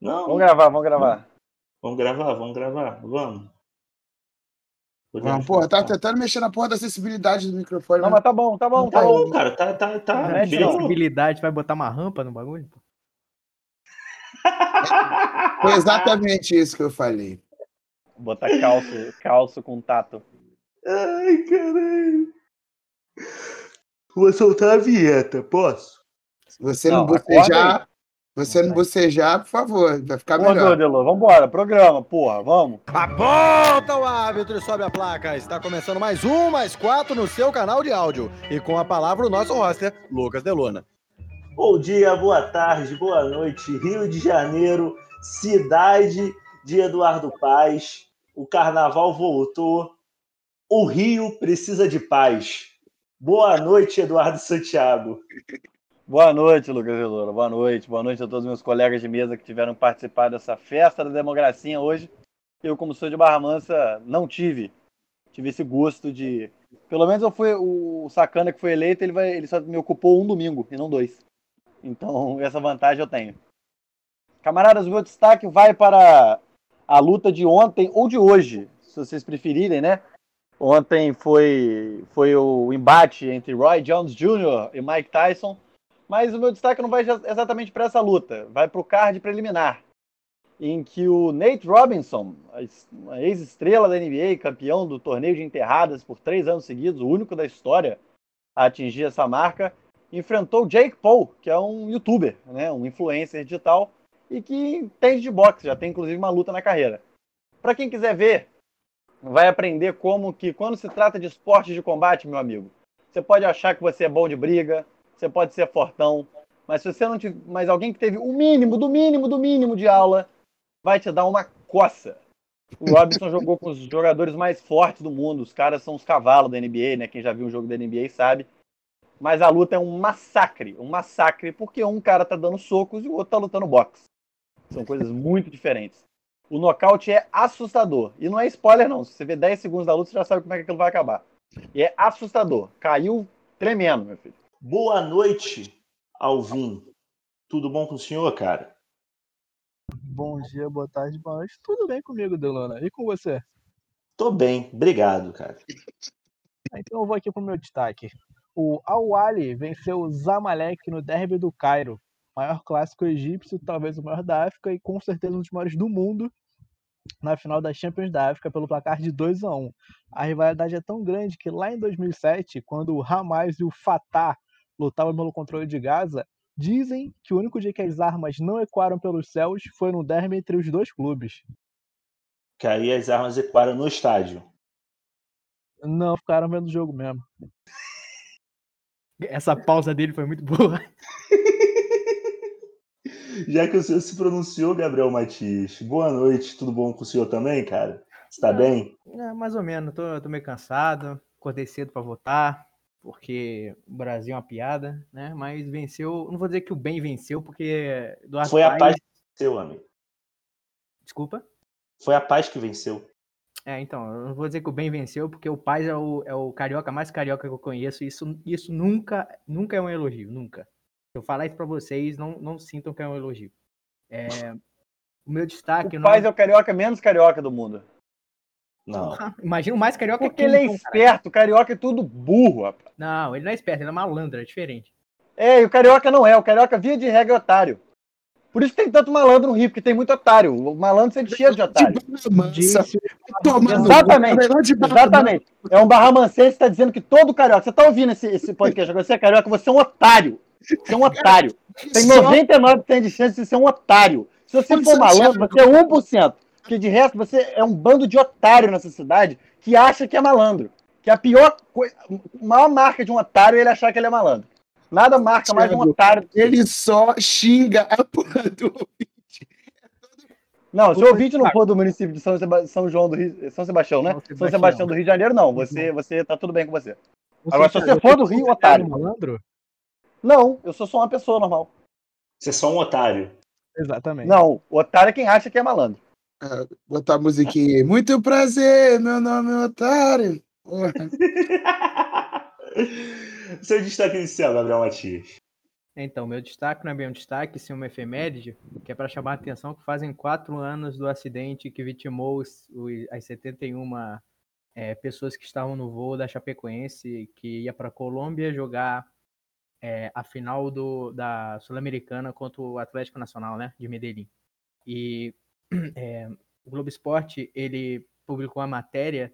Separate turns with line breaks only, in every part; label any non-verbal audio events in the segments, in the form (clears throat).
Não.
Vamos gravar, vamos gravar.
Vamos gravar, vamos gravar. Vamos.
Vamos, porra, tá tentando mexer na porra da acessibilidade do microfone.
Não, mas tá bom, tá bom, tá,
Tá
bom.
bom, cara. Tá, tá, tá.
Não é acessibilidade, vai botar uma rampa no bagulho? pô? (laughs)
Foi exatamente isso que eu falei.
Botar calço, calço com tato.
Ai, caralho. Vou soltar a vinheta, posso?
Se você não,
Não, acorda
bocejar, você não bocejar, por favor, vai ficar
Boa,
melhor.
Delô, vambora, programa, porra, vamos.
Aponta o árbitro e sobe a placa. Está começando mais um, mais quatro no seu canal de áudio. E com a palavra o nosso roster, Lucas Deluna.
Bom dia, boa tarde, boa noite. Rio de Janeiro, cidade de Eduardo Paz. O carnaval voltou. O Rio precisa de paz. Boa noite, Eduardo Santiago.
Boa noite, Lucas Veloura. Boa noite. Boa noite a todos os meus colegas de mesa que tiveram participado dessa festa da democracia hoje. Eu, como sou de Barra Mansa, não tive. Tive esse gosto de. Pelo menos eu fui o sacana que foi eleito, ele, vai... ele só me ocupou um domingo e não dois. Então, (laughs) essa vantagem eu tenho. Camaradas, o meu destaque vai para a luta de ontem ou de hoje, se vocês preferirem, né? Ontem foi, foi o embate entre Roy Jones Jr. e Mike Tyson. Mas o meu destaque não vai exatamente para essa luta, vai para o card preliminar, em que o Nate Robinson, ex-estrela da NBA, campeão do torneio de enterradas por três anos seguidos, o único da história a atingir essa marca, enfrentou Jake Paul, que é um youtuber, né, um influencer digital, e que entende de boxe, já tem inclusive uma luta na carreira. Para quem quiser ver, vai aprender como que quando se trata de esportes de combate, meu amigo, você pode achar que você é bom de briga, você pode ser fortão, mas se você não tiver, mas alguém que teve o mínimo, do mínimo, do mínimo de aula, vai te dar uma coça. O Robinson (laughs) jogou com os jogadores mais fortes do mundo, os caras são os cavalos da NBA, né? Quem já viu um jogo da NBA sabe. Mas a luta é um massacre, um massacre, porque um cara tá dando socos e o outro tá lutando boxe. São coisas muito diferentes. O nocaute é assustador. E não é spoiler, não. Se você vê 10 segundos da luta, você já sabe como é que aquilo vai acabar. E é assustador. Caiu tremendo, meu filho.
Boa noite, Alvin. Tudo bom com o senhor, cara?
Bom dia, boa tarde, boa noite. Tudo bem comigo, Delona? E com você?
Tô bem, obrigado, cara.
Então eu vou aqui pro meu destaque. O Al-Wali venceu o Zamalek no derby do Cairo. Maior clássico egípcio, talvez o maior da África e com certeza um dos maiores do mundo na final da Champions da África pelo placar de 2 a 1. A rivalidade é tão grande que lá em 2007, quando o Hamas e o Fatah lutavam pelo controle de Gaza, dizem que o único dia que as armas não ecoaram pelos céus foi no derby entre os dois clubes.
Que aí as armas ecoaram no estádio.
Não, ficaram vendo o jogo mesmo. (laughs) Essa pausa dele foi muito boa. (laughs)
Já que o senhor se pronunciou, Gabriel Matias, boa noite, tudo bom com o senhor também, cara? Você tá
É.
bem?
É, mais ou menos, tô, tô meio cansado, acordei cedo pra votar, porque o Brasil é uma piada, né? Mas venceu, não vou dizer que o bem venceu, porque Eduardo
Foi a
Paes-
paz que venceu, amigo.
Desculpa?
Foi a paz que venceu.
É, então, eu não vou dizer que o bem venceu, porque o Paz é o, é o carioca mais carioca que eu conheço, e isso, isso nunca, nunca é um elogio, nunca. Se eu falar isso pra vocês, não, não sintam que é um elogio. É, o meu destaque...
O
não-
Paz é o carioca menos carioca do mundo.
Não.
Imagina o mais carioca
Porque
que
ele é
então, cara.
esperto, o carioca é tudo burro, rapaz.
Não, ele não é esperto, ele é malandro, é diferente.
É, e o carioca não é. O carioca, via de regra, é otário. Por isso que tem tanto malandro no Rio, porque tem muito otário. O malandro sempre cheio de otário.
De Mansa, tomando
Exatamente. Exatamente. É um barramancense que está dizendo que todo carioca. Você está ouvindo esse, esse podcast agora? Você é carioca, você é um otário. Você é um otário. Tem
Só-
99% de chance de ser um otário. Se você for malandro, você é 1%. Porque de resto, você é um bando de otário nessa cidade que acha que é malandro. Que a pior coisa, a maior marca de um otário é ele achar que ele é malandro. Nada marca mais um otário.
Ele só xinga a porra do ouvinte.
Não, se o ouvinte não for do município de São, Seba- São João do Rio, São Sebastião, né?
São
São
Sebastião.
Do Rio de Janeiro, não. Você, você tá tudo bem com você. Agora, se
Santiago,
você for do Rio,
considera
otário.
um malandro?
Não, eu sou só uma pessoa normal.
Você é só um otário.
Exatamente.
Não, o otário é quem acha que é malandro.
Botar a musiquinha aí. Muito prazer, meu nome é Otário. (laughs)
Seu destaque inicial, Gabriel Matias.
Então, meu destaque não é bem um destaque, sim uma efeméride, que é para chamar a atenção que fazem quatro anos do acidente que vitimou os, os, as 71 é, pessoas que estavam no voo da Chapecoense, que ia para a Colômbia jogar é, a final do, da Sul-Americana contra o Atlético Nacional, né, de Medellín. E (clears throat) é, o Globo Esporte, ele publicou a matéria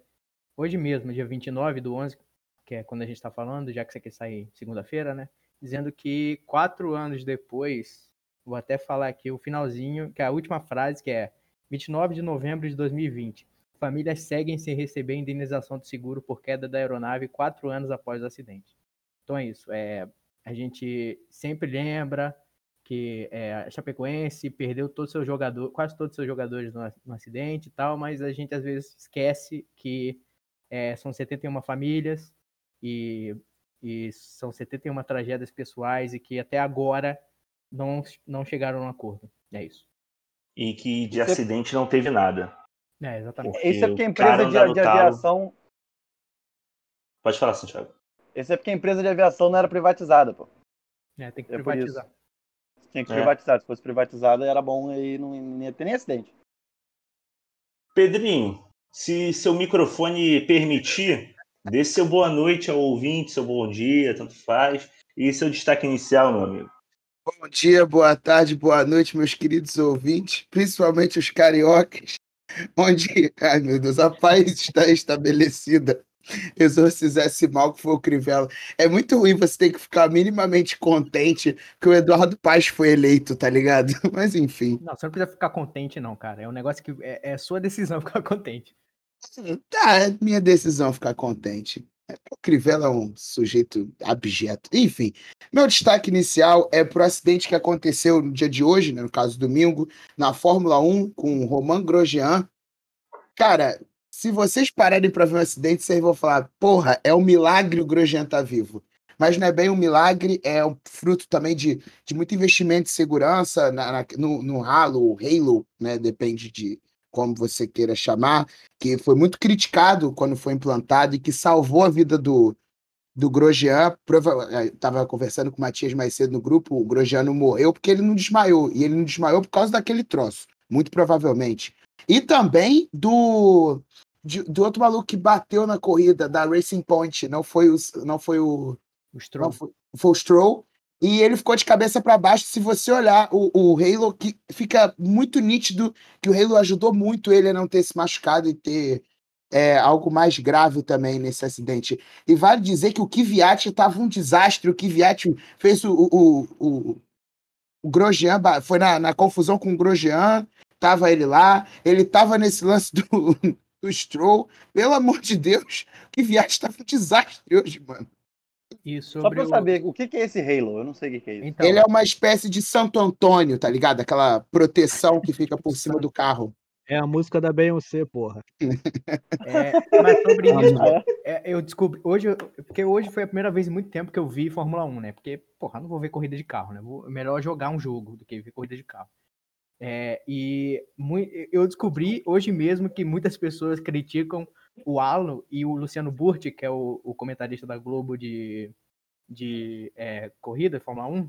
hoje mesmo, dia 29 do 11, que é quando a gente está falando, já que você quer sair segunda-feira, né, dizendo que quatro anos depois, vou até falar aqui o finalzinho, que é a última frase, que é 29 de novembro de 2020. Famílias seguem sem receber indenização de seguro por queda da aeronave quatro anos após o acidente. Então é isso. É, a gente sempre lembra que é, a Chapecoense perdeu todos seus jogadores, quase todos os seus jogadores no, no, acidente e tal, mas a gente às vezes esquece que é, são 71 famílias e, e são 71 tragédias pessoais e que até agora não, não chegaram a um acordo. É isso.
E que de acidente não teve nada.
É, exatamente.
Isso é porque a empresa de, de aviação.
Pode falar, Santiago.
Esse é porque a empresa de aviação não era privatizada, pô.
É, tem que é privatizar.
Tem que é. privatizar. Se fosse privatizada, era bom e não, não ia ter nem acidente.
Pedrinho, se seu microfone permitir, dê seu boa noite ao ouvinte, seu bom dia, tanto faz. E seu destaque inicial, meu amigo.
Bom dia, boa tarde, boa noite, meus queridos ouvintes, principalmente os cariocas, (laughs) onde, ai meu Deus, a paz está estabelecida (laughs) exorcizar esse mal que foi o Crivella. É muito ruim você ter que ficar minimamente contente que o Eduardo Paz foi eleito, tá ligado? (laughs) Mas enfim.
Não, você não precisa ficar contente, não, cara. É um negócio que é, é sua decisão (laughs) ficar contente.
Tá, é minha decisão ficar contente. O Crivella é um sujeito abjeto. Enfim, meu destaque inicial é pro acidente que aconteceu no dia de hoje, né, no caso domingo, na Fórmula 1 com o Romain Grosjean. Cara, se vocês pararem para ver um acidente, vocês vão falar: porra, é um milagre o Grosjean estar tá vivo. Mas não é bem um milagre, é um fruto também de, de muito investimento de segurança na, na, no, no Halo, Halo, né? Depende de como você queira chamar, que foi muito criticado quando foi implantado e que salvou a vida do, do Grosjean. Estava é, conversando com o Matias mais cedo no grupo, o Grosjean não morreu porque ele não desmaiou. E ele não desmaiou por causa daquele troço, muito provavelmente. E também do de, do outro maluco que bateu na corrida da Racing Point, não foi o, não foi o,
o Stroll.
Foi, foi, o Stroll. E ele ficou de cabeça para baixo. Se você olhar o, o Halo, que fica muito nítido que o Halo ajudou muito ele a não ter se machucado e ter é, algo mais grave também nesse acidente. E vale dizer que o Kvyat estava um desastre. O Kvyat fez o, o, o, o Grosjean, foi na, na confusão com o Grosjean, tava ele lá, ele tava nesse lance do, do Stroll. Pelo amor de Deus, que viagem tá um desastre hoje, mano.
Só pra eu saber, o que, que é esse Halo? Eu não sei o que, que é isso.
Então, ele é uma espécie de Santo Antônio, tá ligado? Aquela proteção que fica por cima do carro.
É a música da Beyoncé, porra. (laughs) É, mas sobre isso, é, eu descobri. Hoje, porque hoje foi a primeira vez em muito tempo que eu vi Fórmula 1, né? Porque, porra, não vou ver corrida de carro, né? Vou, melhor jogar um jogo do que ver corrida de carro. É, e eu descobri hoje mesmo que muitas pessoas criticam o Alan e o Luciano Burti, que é o, o comentarista da Globo de, de é, corrida, Fórmula 1.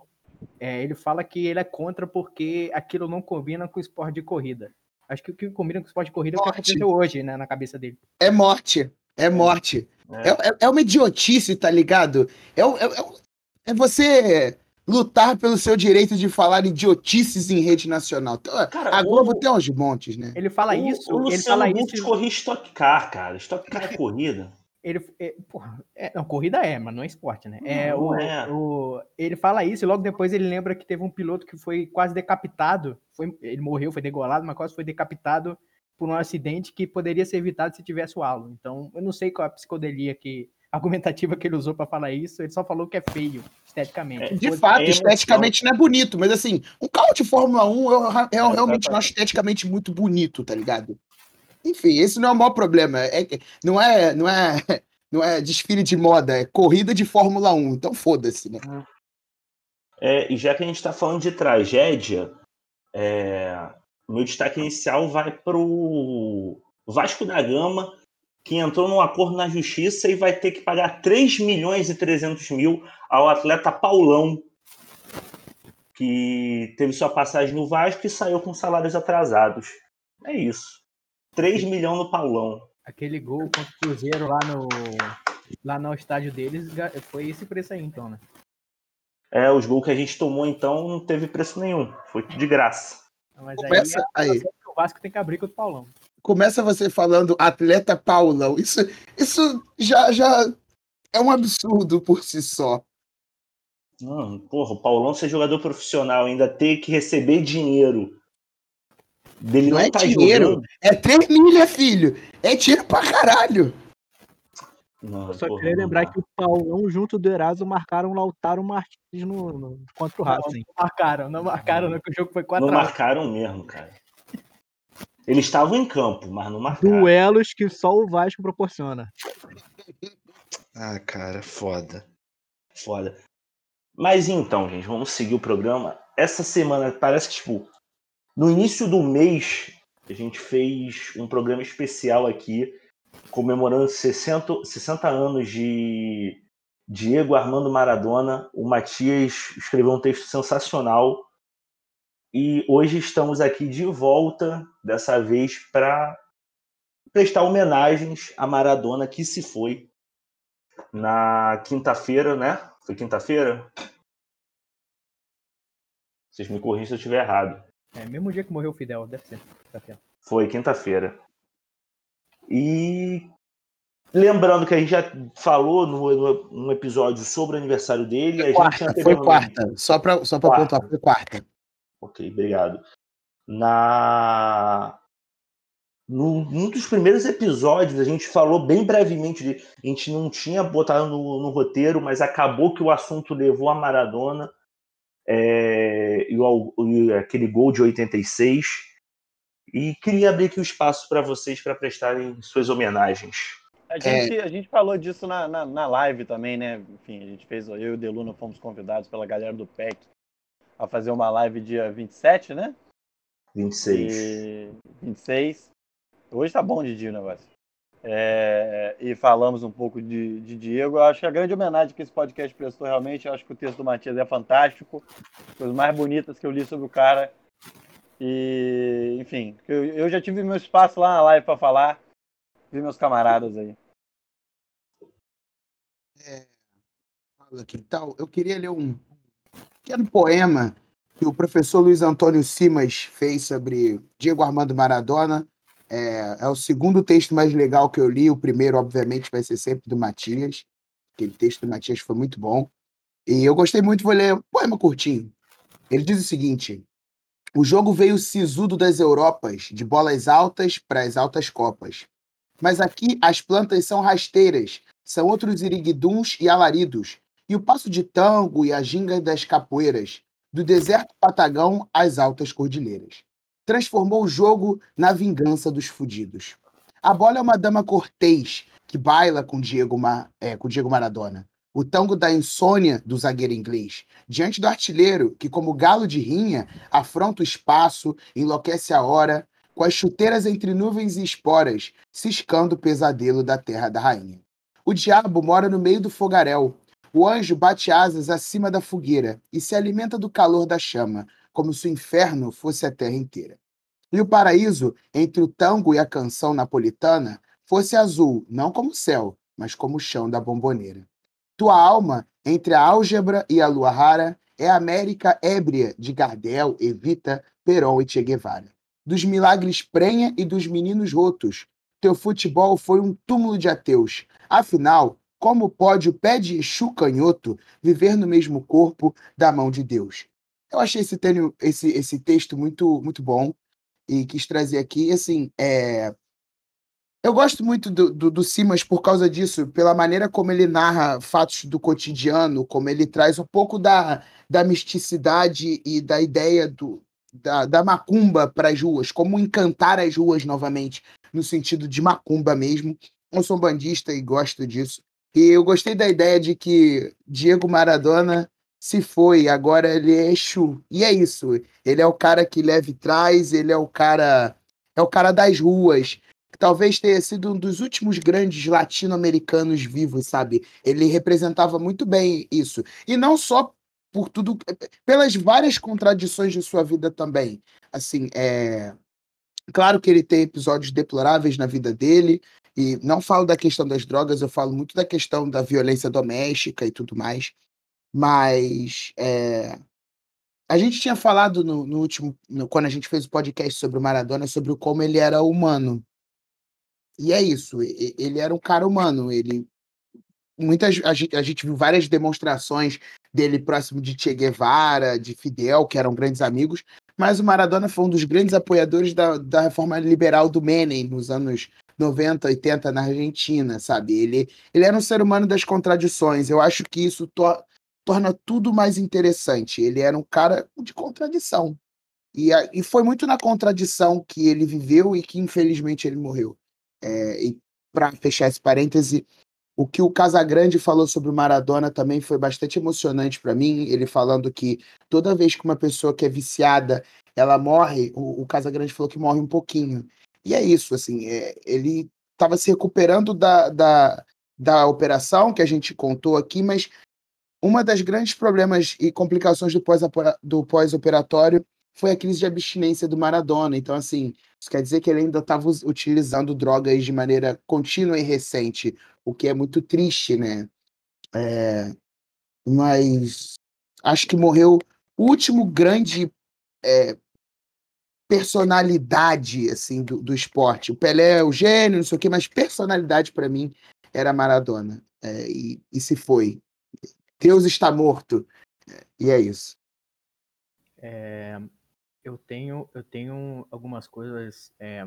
É, ele fala que ele é contra porque aquilo não combina com o esporte de corrida. Acho que o que combina com o esporte de corrida morte. é o que aconteceu hoje, né, na cabeça dele.
É morte. É morte. É, é, é uma idiotice, tá ligado? É, é, é você lutar pelo seu direito de falar idiotices em rede nacional. Então, cara, a Globo o... tem uns montes, né?
Ele fala o, isso.
O
ele fala
isso. corria Stock Car, cara. Stock Car é corrida.
Ele, é, porra, é, não, corrida é, mas não é esporte, né? É, não, o, é. O, ele fala isso e logo depois ele lembra que teve um piloto que foi quase decapitado. Foi, ele morreu, foi degolado, mas quase foi decapitado por um acidente que poderia ser evitado se tivesse o halo. Então, eu não sei qual é a psicodelia que argumentativa que ele usou para falar isso, ele só falou que é feio, esteticamente.
É, de fato, é esteticamente não é bonito, mas assim, um carro de Fórmula 1 eu, eu realmente não acho esteticamente muito bonito, tá ligado? Enfim, esse não é o maior problema. É, não, é, não, é, (laughs) não é desfile de moda, é corrida de Fórmula 1, então foda-se, né?
É, e já que a gente está falando de tragédia, é, meu destaque inicial vai pro Vasco da Gama, que entrou num acordo na justiça e vai ter que pagar 3 milhões e 300 mil ao atleta Paulão, que teve sua passagem no Vasco e saiu com salários atrasados. É isso. 3 milhões no Paulão.
Aquele gol contra o Cruzeiro lá no, lá no estádio deles foi esse preço aí, então, né?
É, os gols que a gente tomou, então, não teve preço nenhum. Foi de graça.
Mas
Começa
aí, é
aí.
o Vasco tem que abrir com o Paulão.
Começa você falando atleta Paulão. Isso, isso já, já é um absurdo por si só.
Não, porra, o Paulão ser jogador profissional, ainda ter que receber dinheiro. Dele
Não
não,
é
tá
dinheiro.
jogando.
É 3 milha, filho. É dinheiro pra caralho.
Não,
Só
porra,
queria
não
lembrar
dá.
que o Paulão junto do Eraso marcaram o Lautaro Martins no, no- contra o Racing. Não marcaram, não marcaram, não, que o jogo foi 4
Não
a 1.
marcaram mesmo, cara. Eles estavam em campo, mas não marcaram.
Duelos que só o Vasco proporciona.
Ah, cara, foda. Foda. Mas então, gente, vamos seguir o programa. Essa semana parece que, tipo, no início do mês, a gente fez um programa especial aqui, comemorando 60, 60 anos de Diego Armando Maradona. O Matias escreveu um texto sensacional. E hoje estamos aqui de volta, dessa vez, para prestar homenagens a Maradona que se foi na quinta-feira, né? Foi quinta-feira? Vocês me corrigem se eu estiver errado.
É, mesmo dia que morreu o Fidel, deve ser. Certo.
Foi quinta-feira. E lembrando que a gente já falou no, no- num episódio sobre o aniversário dele. a gente
Quarta, foi quarta. Só pra, só pontuar, foi quarta.
Ok, obrigado. Na num, num dos primeiros episódios a gente falou bem brevemente de a gente não tinha botado no, no roteiro, mas acabou que o assunto levou a Maradona é, e, o- e aquele gol de 86 e queria abrir aqui o espaço para vocês para prestarem suas homenagens.
A gente, a gente falou disso na, na, na live também, né? Enfim, a gente fez, eu e o Deluna fomos convidados pela galera do PEC a fazer uma live dia 27, né?
26.
E 26. Hoje tá bom de dia o negócio. É, e falamos um pouco de, de Diego. Eu acho que a grande homenagem que esse podcast prestou realmente, eu acho que o texto do Matias é fantástico. Coisas mais bonitas que eu li sobre o cara. E, enfim, eu, eu já tive meu espaço lá na live para falar. Vi meus camaradas aí.
Fala aqui, tal. Eu queria ler um pequeno poema que o professor Luiz Antônio Simas fez sobre Diego Armando Maradona. É, é o segundo texto mais legal que eu li. O primeiro, obviamente, vai ser sempre do Matias. Aquele texto do Matias foi muito bom. E eu gostei muito, vou ler um poema curtinho. Ele diz o seguinte: O jogo veio sisudo das Europas, de bolas altas para as altas copas. Mas aqui as plantas são rasteiras, são outros iriguiduns e alaridos, e o passo de tango e a ginga das capoeiras, do deserto patagão às altas cordilheiras. Transformou o jogo na vingança dos fudidos. A bola é uma dama cortês que baila com Diego, Ma- é, com Diego Maradona. O tango da insônia do zagueiro inglês, diante do artilheiro que, como galo de rinha, afronta o espaço, enlouquece a hora, com as chuteiras entre nuvens e esporas, ciscando o pesadelo da terra da rainha. O diabo mora no meio do fogaréu. O anjo bate asas acima da fogueira e se alimenta do calor da chama, como se o inferno fosse a terra inteira. E o paraíso, entre o tango e a canção napolitana, fosse azul, não como o céu, mas como o chão da bomboneira. Tua alma, entre a álgebra e a lua rara, é a América ébria de Gardel, Evita, Perón e Che Guevara. Dos milagres prenha e dos meninos rotos, teu futebol foi um túmulo de ateus. Afinal, como pode o pé de Exu canhoto viver no mesmo corpo da mão de Deus? Eu achei esse, tênio- esse, esse texto muito, muito bom e quis trazer aqui. Assim, é... Eu gosto muito do, do, do Simas por causa disso, pela maneira como ele narra fatos do cotidiano, como ele traz um pouco da, da misticidade e da ideia do, da, da macumba para as ruas, como encantar as ruas novamente, no sentido de macumba mesmo. Eu sou bandista e gosto disso. E eu gostei da ideia de que Diego Maradona se foi, agora ele é Exu. E é isso. Ele é o cara que leva e traz, ele é o cara. É o cara das ruas. Que talvez tenha sido um dos últimos grandes latino-americanos vivos, sabe? Ele representava muito bem isso. E não só por tudo, pelas várias contradições de sua vida também. Assim, é claro que ele tem episódios deploráveis na vida dele, e não falo da questão das drogas, eu falo muito da questão da violência doméstica e tudo mais. Mas é, a gente tinha falado no, no último, no, quando a gente fez o podcast sobre o Maradona, sobre como ele era humano. E é isso, ele era um cara humano, ele muitas a gente, a gente viu várias demonstrações dele próximo de Che Guevara, de Fidel, que eram grandes amigos, mas o Maradona foi um dos grandes apoiadores da, da reforma liberal do Menem nos anos 90, 80 na Argentina, sabe? Ele, ele era um ser humano das contradições. Eu acho que isso to torna tudo mais interessante. Ele era um cara de contradição. E, e foi muito na contradição que ele viveu e que, infelizmente, ele morreu. É, e para fechar esse parêntese, o que o Casagrande falou sobre o Maradona também foi bastante emocionante para mim. Ele falando que toda vez que uma pessoa que é viciada ela morre, o, o Casagrande falou que morre um pouquinho. E é isso, assim, é, ele estava se recuperando da, da, da operação que a gente contou aqui, mas uma das grandes problemas e complicações do pós-operatório pós foi a crise de abstinência do Maradona. Então, assim, isso quer dizer que ele ainda estava utilizando drogas de maneira contínua e recente, o que é muito triste, né? É, mas acho que morreu o último grande é, personalidade assim do, do esporte. O Pelé é o gênio, não sei o quê, mas personalidade para mim era Maradona. É, e, e se foi. Deus está morto. E é isso.
É, eu tenho eu tenho algumas coisas é,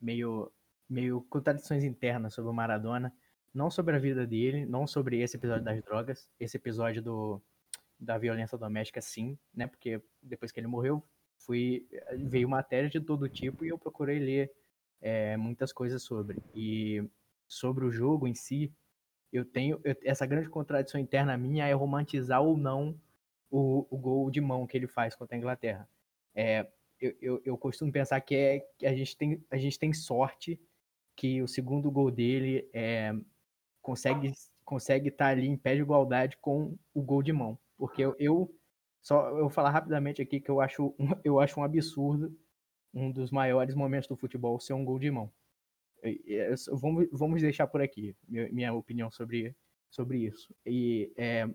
meio meio contradições internas sobre o Maradona, não sobre a vida dele, não sobre esse episódio das drogas, esse episódio do da violência doméstica sim, né? Porque depois que ele morreu, fui veio matéria de todo tipo e eu procurei ler é, muitas coisas sobre. E sobre o jogo em si, eu tenho eu, essa grande contradição interna minha é romantizar ou não o, o gol de mão que ele faz contra a Inglaterra. É, eu, eu, eu, costumo pensar que, é, que a, gente tem, a gente tem sorte que o segundo gol dele é, consegue consegue estar tá ali em pé de igualdade com o gol de mão. Porque eu, eu só eu vou falar rapidamente aqui que eu acho, eu acho um absurdo um dos maiores momentos do futebol ser um gol de mão. vamos, vamos deixar por aqui minha, minha opinião sobre, sobre isso. E é,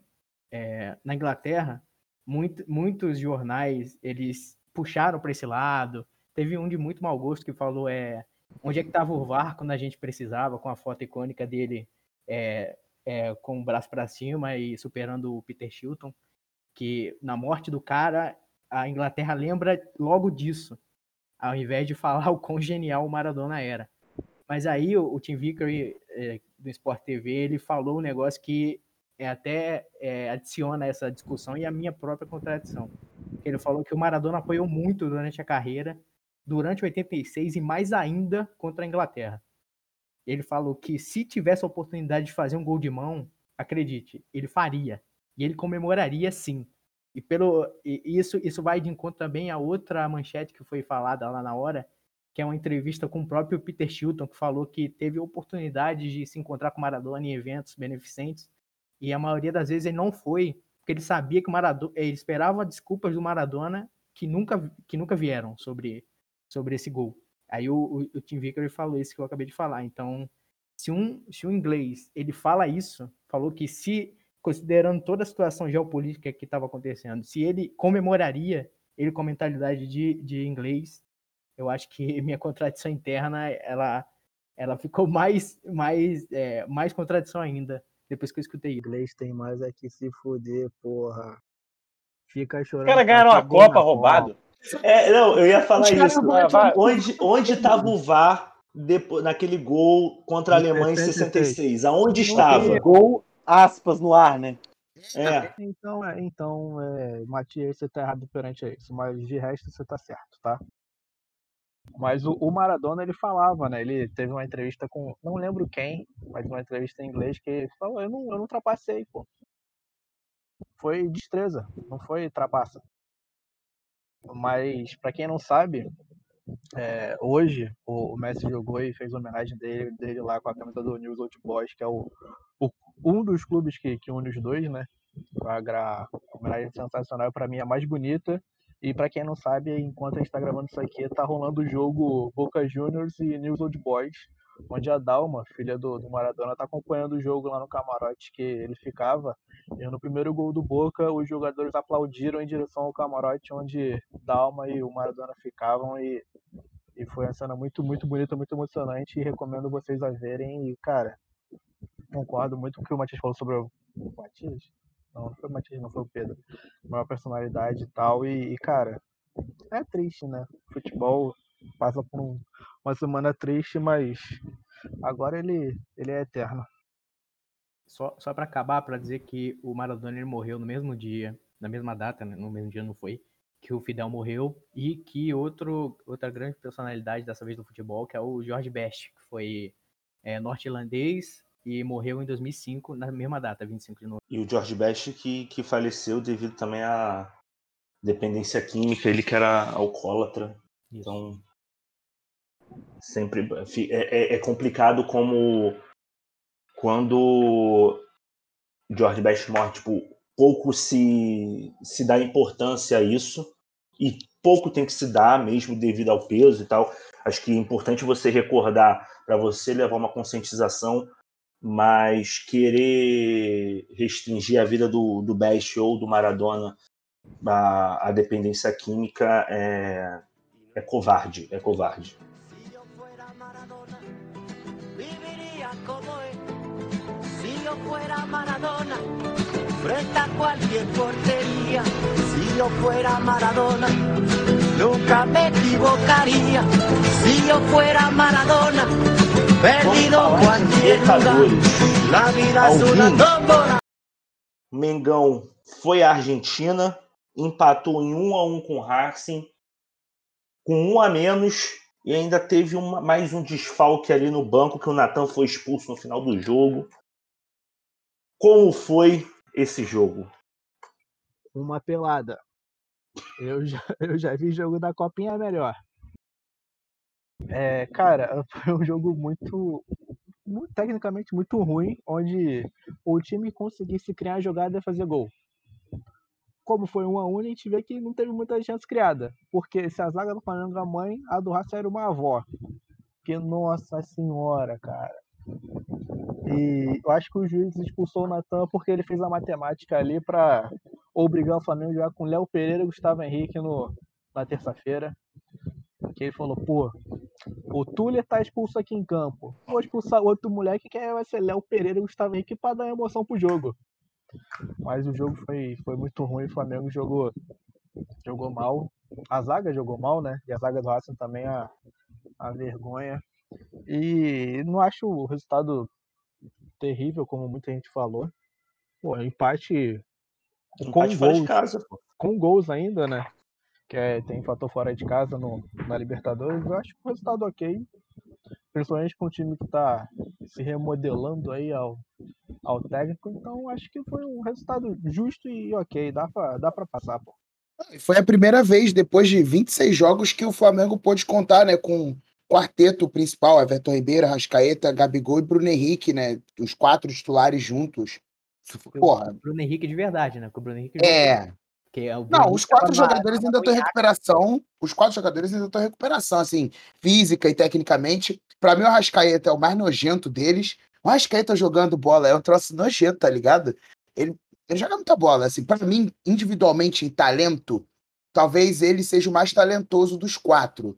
é, na Inglaterra, muito, muitos jornais eles puxaram para esse lado. Teve um de muito mau gosto que falou é onde é que estava o VAR quando a gente precisava, com a foto icônica dele é, é, com o braço para cima e superando o Peter Shilton que na morte do cara, a Inglaterra lembra logo disso, ao invés de falar o quão genial o Maradona era. Mas aí o, o Tim Vickery, é, do Sport TV, ele falou um negócio que é, até é, adiciona essa discussão e a minha própria contradição. Ele falou que o Maradona apoiou muito durante a carreira, durante 86 e mais ainda contra a Inglaterra. Ele falou que se tivesse a oportunidade de fazer um gol de mão, acredite, ele faria. E ele comemoraria sim. E pelo e isso isso vai de encontro também a outra manchete que foi falada lá na hora, que é uma entrevista com o próprio Peter Shilton, que falou que teve oportunidade de se encontrar com Maradona em eventos beneficentes, e a maioria das vezes ele não foi, porque ele sabia que o Maradona, ele esperava desculpas do Maradona que nunca que nunca vieram sobre sobre esse gol. Aí o, o, o Tim Vickery falou isso que eu acabei de falar. Então, se um se um inglês ele fala isso, falou que se considerando toda a situação geopolítica que estava acontecendo, se ele comemoraria, ele com mentalidade de, de inglês, eu acho que (laughs) minha contradição interna, ela, ela ficou mais, mais, é, mais contradição ainda, depois que eu escutei.
Inglês tem mais é que se fuder, porra. Fica chorando.
Os caras ganharam a Copa roubado.
É, não, eu ia falar isso. Onde, onde estava o VAR depois, naquele gol contra a Alemanha em 66? Aonde estava?
Gol aspas no ar, né?
É. Então, é, então é, Matias, você tá errado perante isso, mas de resto você tá certo, tá? Mas o, o, Maradona, ele falava, né? Ele teve uma entrevista com, não lembro quem, mas uma entrevista em inglês que ele falou, eu não, eu não trapacei, pô. Foi destreza, não foi trapaça. Mas, para quem não sabe, é, hoje o, o, Messi jogou e fez homenagem dele, dele lá com a camisa do News Old Boys, que é o, o um dos clubes que, que une os dois, né? A,
homenagem sensacional, para mim é a mais bonita. E para quem não sabe, enquanto a gente tá gravando isso aqui, tá rolando o jogo Boca Juniors e News Old Boys, onde a Dalma, filha do, do Maradona, tá acompanhando o jogo lá no camarote que ele ficava. E no primeiro gol do Boca, os jogadores aplaudiram em direção ao camarote onde Dalma e o Maradona ficavam e, e foi uma cena muito, muito bonita, muito emocionante e recomendo vocês a verem. E, cara, concordo muito com o que o Matias falou sobre o, Matias. Não, foi o Matias, não foi o Pedro. Maior personalidade e tal. E, e, cara, é triste, né? Futebol passa por um, uma semana triste, mas agora ele, ele é eterno.
Só, só para acabar, para dizer que o Maradona ele morreu no mesmo dia, na mesma data, né? no mesmo dia não foi, que o Fidel morreu e que outro, outra grande personalidade dessa vez do futebol, que é o George Best, que foi é, norte-irlandês e morreu em 2005, na mesma data, 25 de novembro.
E o George Best que, que faleceu devido também à dependência química, ele que era alcoólatra.
Isso.
Então, sempre é, é- é complicado como quando George Best morre, tipo, pouco se, se dá importância a isso e pouco tem que se dar mesmo devido ao peso e tal. Acho que é importante você recordar para você levar uma conscientização, mas querer restringir a vida do, do Best ou do Maradona à, à dependência química é, é covarde, é covarde.
Fuera Maradona, frente cualquier portería. Si yo fuera Maradona, nunca me equivocaría. Si yo fuera Maradona, perdido.
Libertadores.
Tómbola.
Mengão foi à Argentina, empatou em um a um com o Racing, com um a menos, e ainda teve uma- mais um desfalque ali no banco, que o Natan foi expulso no final do jogo. Como foi esse jogo?
Uma pelada. Eu já, (laughs) eu já vi jogo da Copinha melhor. É, cara, (laughs) foi um jogo muito, mu- tecnicamente muito ruim, onde o time conseguisse criar jogada e fazer gol. Como foi um a um, a gente vê que não teve muita chance criada. Porque se a zaga do Flamengo a mãe, a do Racing era uma avó. Que nossa senhora, cara. E eu acho que o juiz expulsou o Natan porque ele fez a matemática ali pra obrigar o Flamengo a jogar com Léo Pereira e Gustavo Henrique no, na terça-feira. Que ele falou, pô, o Túlio tá expulso aqui em campo. Vou expulsar outro moleque que vai ser Léo Pereira e Gustavo Henrique pra dar emoção pro jogo. Mas o jogo foi, foi muito ruim, o Flamengo jogou, jogou mal. A zaga jogou mal, né? E a zaga do Racing também a, a vergonha. E não acho o resultado terrível, como muita gente falou. Pô, empate com
Empate de
gols,
casa,
com gols ainda, né? Que é, tem fator fora de casa no, na Libertadores. Eu acho que o resultado ok. Principalmente com um time que tá se remodelando aí ao, ao técnico. Então acho que foi um resultado justo e ok. Dá pra, dá pra passar, pô.
Foi a primeira vez, depois de 26 jogos, que o Flamengo pôde contar né, com o quarteto principal, Everton Ribeiro, Rascaeta, Gabigol e Bruno Henrique, né? Os quatro titulares juntos. Porra,
Bruno Henrique de verdade, né? Porque o Bruno Henrique
é.
É
Não, os quatro jogadores ainda estão em recuperação. Os quatro jogadores ainda estão em recuperação, assim, física e tecnicamente. Pra mim, o Rascaeta é o mais nojento deles. O Rascaeta jogando bola é um troço nojento, tá ligado? Ele, ele joga muita bola, assim. Pra mim, individualmente, em talento, talvez ele seja o mais talentoso dos quatro.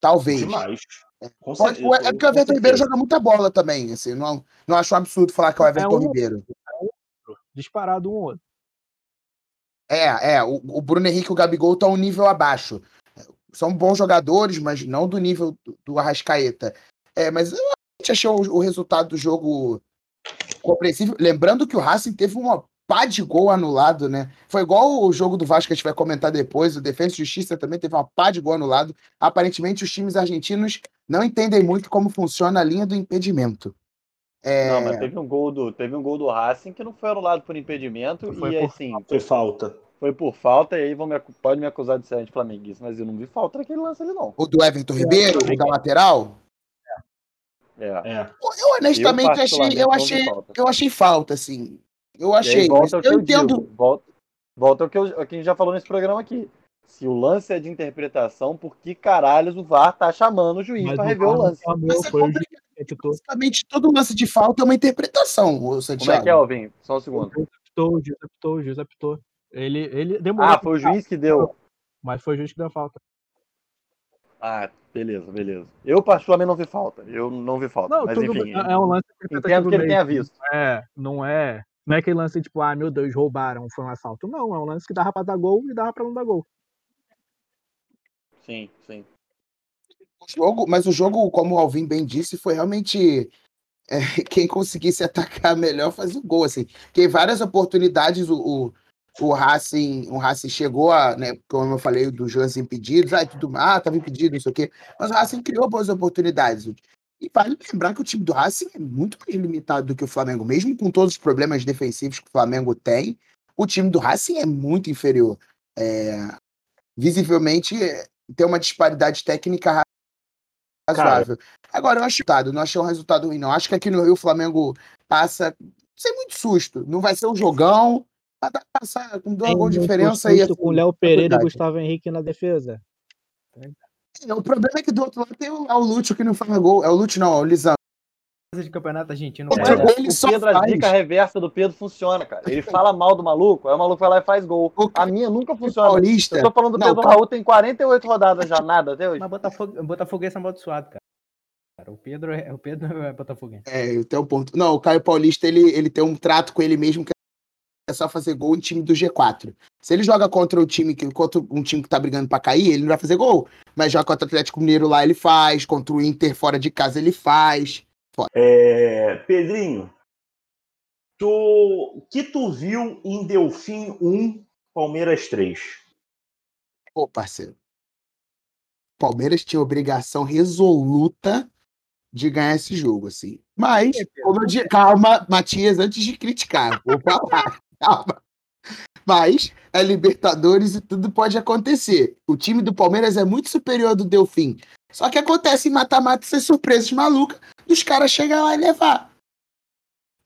Talvez.
Demais. Com
Pode-
certeza,
é porque o Everton Ribeiro joga muita bola também, assim. Não, não acho um absurdo falar que é o Everton
um-
Ribeiro.
Disparado um ou outro.
É, é, o, o Bruno Henrique e o Gabigol estão um nível abaixo. São bons jogadores, mas não do nível do, do Arrascaeta. É, mas eu achei o, o resultado do jogo compreensível. Lembrando que o Racing teve uma pá de gol anulado, né? Foi igual o jogo do Vasco que a gente vai comentar depois. O Defesa e Justiça também teve uma pá de gol anulado. Aparentemente, os times argentinos não entendem muito como funciona a linha do impedimento. É,
Não, mas teve um gol do, teve um gol do Racing que não foi anulado por impedimento
Foi
e
por
assim,
Foi falta.
foi por falta e aí vão me, pode me acusar de ser anti-flamenguista, mas eu não vi falta naquele lance ali não.
o do Everton Ribeiro, o da lateral.
É.
É.
Eu honestamente achei, eu
não vi
achei,
falta.
eu achei falta, assim. Eu achei, eu
eu
entendo.
digo, volta, volta ao que, eu, ao que a gente já falou nesse programa aqui. Se o lance é de interpretação, por que caralhos o VAR tá chamando o juiz
Mas
pra
o
rever o lance?
Mas é
foi o juiz
complicado.
Apitou.
Basicamente, todo lance de falta é uma interpretação, ô
Como é
Santiago.
que é, Alvin? Só um
O
segundo.
juiz apitou, o juiz apitou, o juiz apitou. Ele, ele demorou,
Ah, foi o juiz que deu.
mas foi o juiz que deu a falta.
Ah, beleza, beleza. Eu, particularmente, não vi falta. Eu não vi falta.
Não,
Mas
tudo
enfim,
bem, é um lance
entendo que ele tenha visto.
Não é, não é, não é aquele lance tipo, ah, meu Deus, roubaram, foi um assalto. Não, é um lance que dava pra dar gol e dava pra não dar gol.
Sim, sim.
Jogo, mas o jogo, como o Alvin bem disse, foi realmente é, (laughs) quem conseguisse atacar melhor fazia o gol, assim. Porque várias oportunidades o, o, o Racing, o Racing chegou a, né, como eu falei, dos lances impedidos, ah, tudo, ah, tava impedido, não sei o quê. Mas o Racing criou boas oportunidades. E vale lembrar que o time do Racing é muito mais limitado do que o Flamengo, mesmo com todos os problemas defensivos que o Flamengo tem, o time do Racing é muito inferior. É, visivelmente é, tem uma disparidade técnica razoável. Agora, eu acho resultado, não achei um resultado ruim, não. Acho que aqui no Rio o Flamengo passa sem muito susto. Não vai ser um jogão, vai dar pra passar com dois
Tem
gols de diferença. E,
susto com o Léo Pereira e. Gustavo Henrique na defesa.
o problema é que do outro lado tem o, é o Lúcio que não faz gol. É o Lúcio, não, é o Lisandro.
De campeonato argentino.
É.
cara.
Ele
o Pedro, a dica reversa do Pedro funciona, cara. Ele fala mal do maluco, aí o maluco vai lá e faz gol. A minha nunca funciona.
Paulista.
Eu tô falando do
Não,
Pedro
cara-
Raul, tem 48 rodadas já, nada até hoje.
Mas Botafogo, Botafoguense é amaldiçoado, cara. Cara, O Pedro é, o Pedro é Botafoguense.
É, tem um ponto. Não, o Caio Paulista, ele, ele tem um trato com ele mesmo que é só fazer gol em time do G4. Se ele joga contra o time que contra um time que tá brigando pra cair, ele não vai fazer gol. Mas joga contra o Atlético Mineiro lá, ele faz. Contra o Inter fora de casa, ele faz.
É, Pedrinho, tu, que tu viu em Delfim 1, Palmeiras 3?
Pô, parceiro. Palmeiras tinha obrigação resoluta de ganhar esse jogo, assim. Mas, como eu disse, calma, Matias, antes de criticar, vou falar, (laughs) calma. Mas é Libertadores e tudo pode acontecer. O time do Palmeiras é muito superior ao do Delfim. Só que acontece em mata-mata essas surpresas malucas dos caras chegar lá e levar.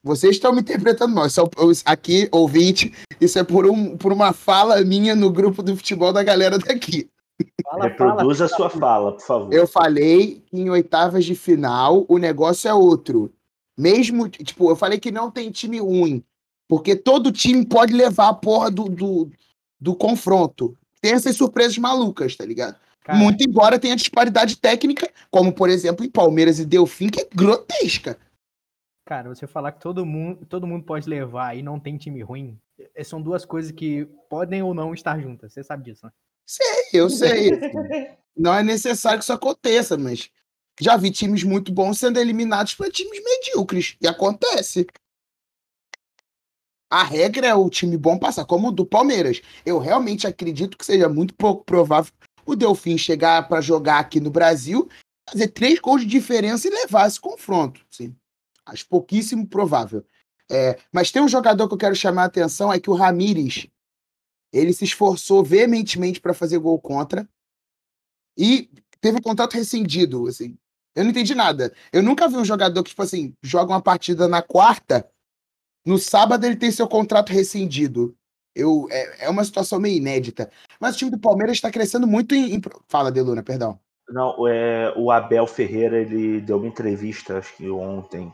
Vocês estão me interpretando mal. Isso é, aqui, ouvinte, isso é por, um, por uma fala minha no grupo do futebol da galera daqui.
Fala,
Reproduza a sua fala, por favor.
Eu falei que em oitavas de final o negócio é outro. Mesmo, tipo, eu falei que não tem time ruim. Porque todo time pode levar a porra do, do, do confronto. Tem essas surpresas malucas, tá ligado?
Cara,
Muito embora tenha disparidade técnica, como por exemplo em Palmeiras e Delfim, que é grotesca.
Cara, você falar que todo mundo, todo mundo pode levar e não tem time ruim, eh, são duas coisas que podem ou não estar juntas. Você sabe disso, né?
Sei, eu sei. (laughs) Não é necessário que isso aconteça, mas já vi times muito bons sendo eliminados por times medíocres. E acontece. A regra é o time bom passar, como o do Palmeiras. Eu realmente acredito que seja muito pouco provável o Delfim chegar para jogar aqui no Brasil, fazer três gols de diferença e levar esse confronto. Sim. Acho pouquíssimo provável. É, mas tem um jogador que eu quero chamar a atenção, é que o Ramires ele se esforçou veementemente para fazer gol contra e teve o contrato rescindido. Assim. Eu não entendi nada. Eu nunca vi um jogador que, tipo assim, joga uma partida na quarta, no sábado ele tem seu contrato rescindido. Eu, é, é uma situação meio inédita. Mas o time do Palmeiras está crescendo muito em. em... Fala, Deluna, perdão.
Não, é, o Abel Ferreira ele deu uma entrevista, acho que ontem,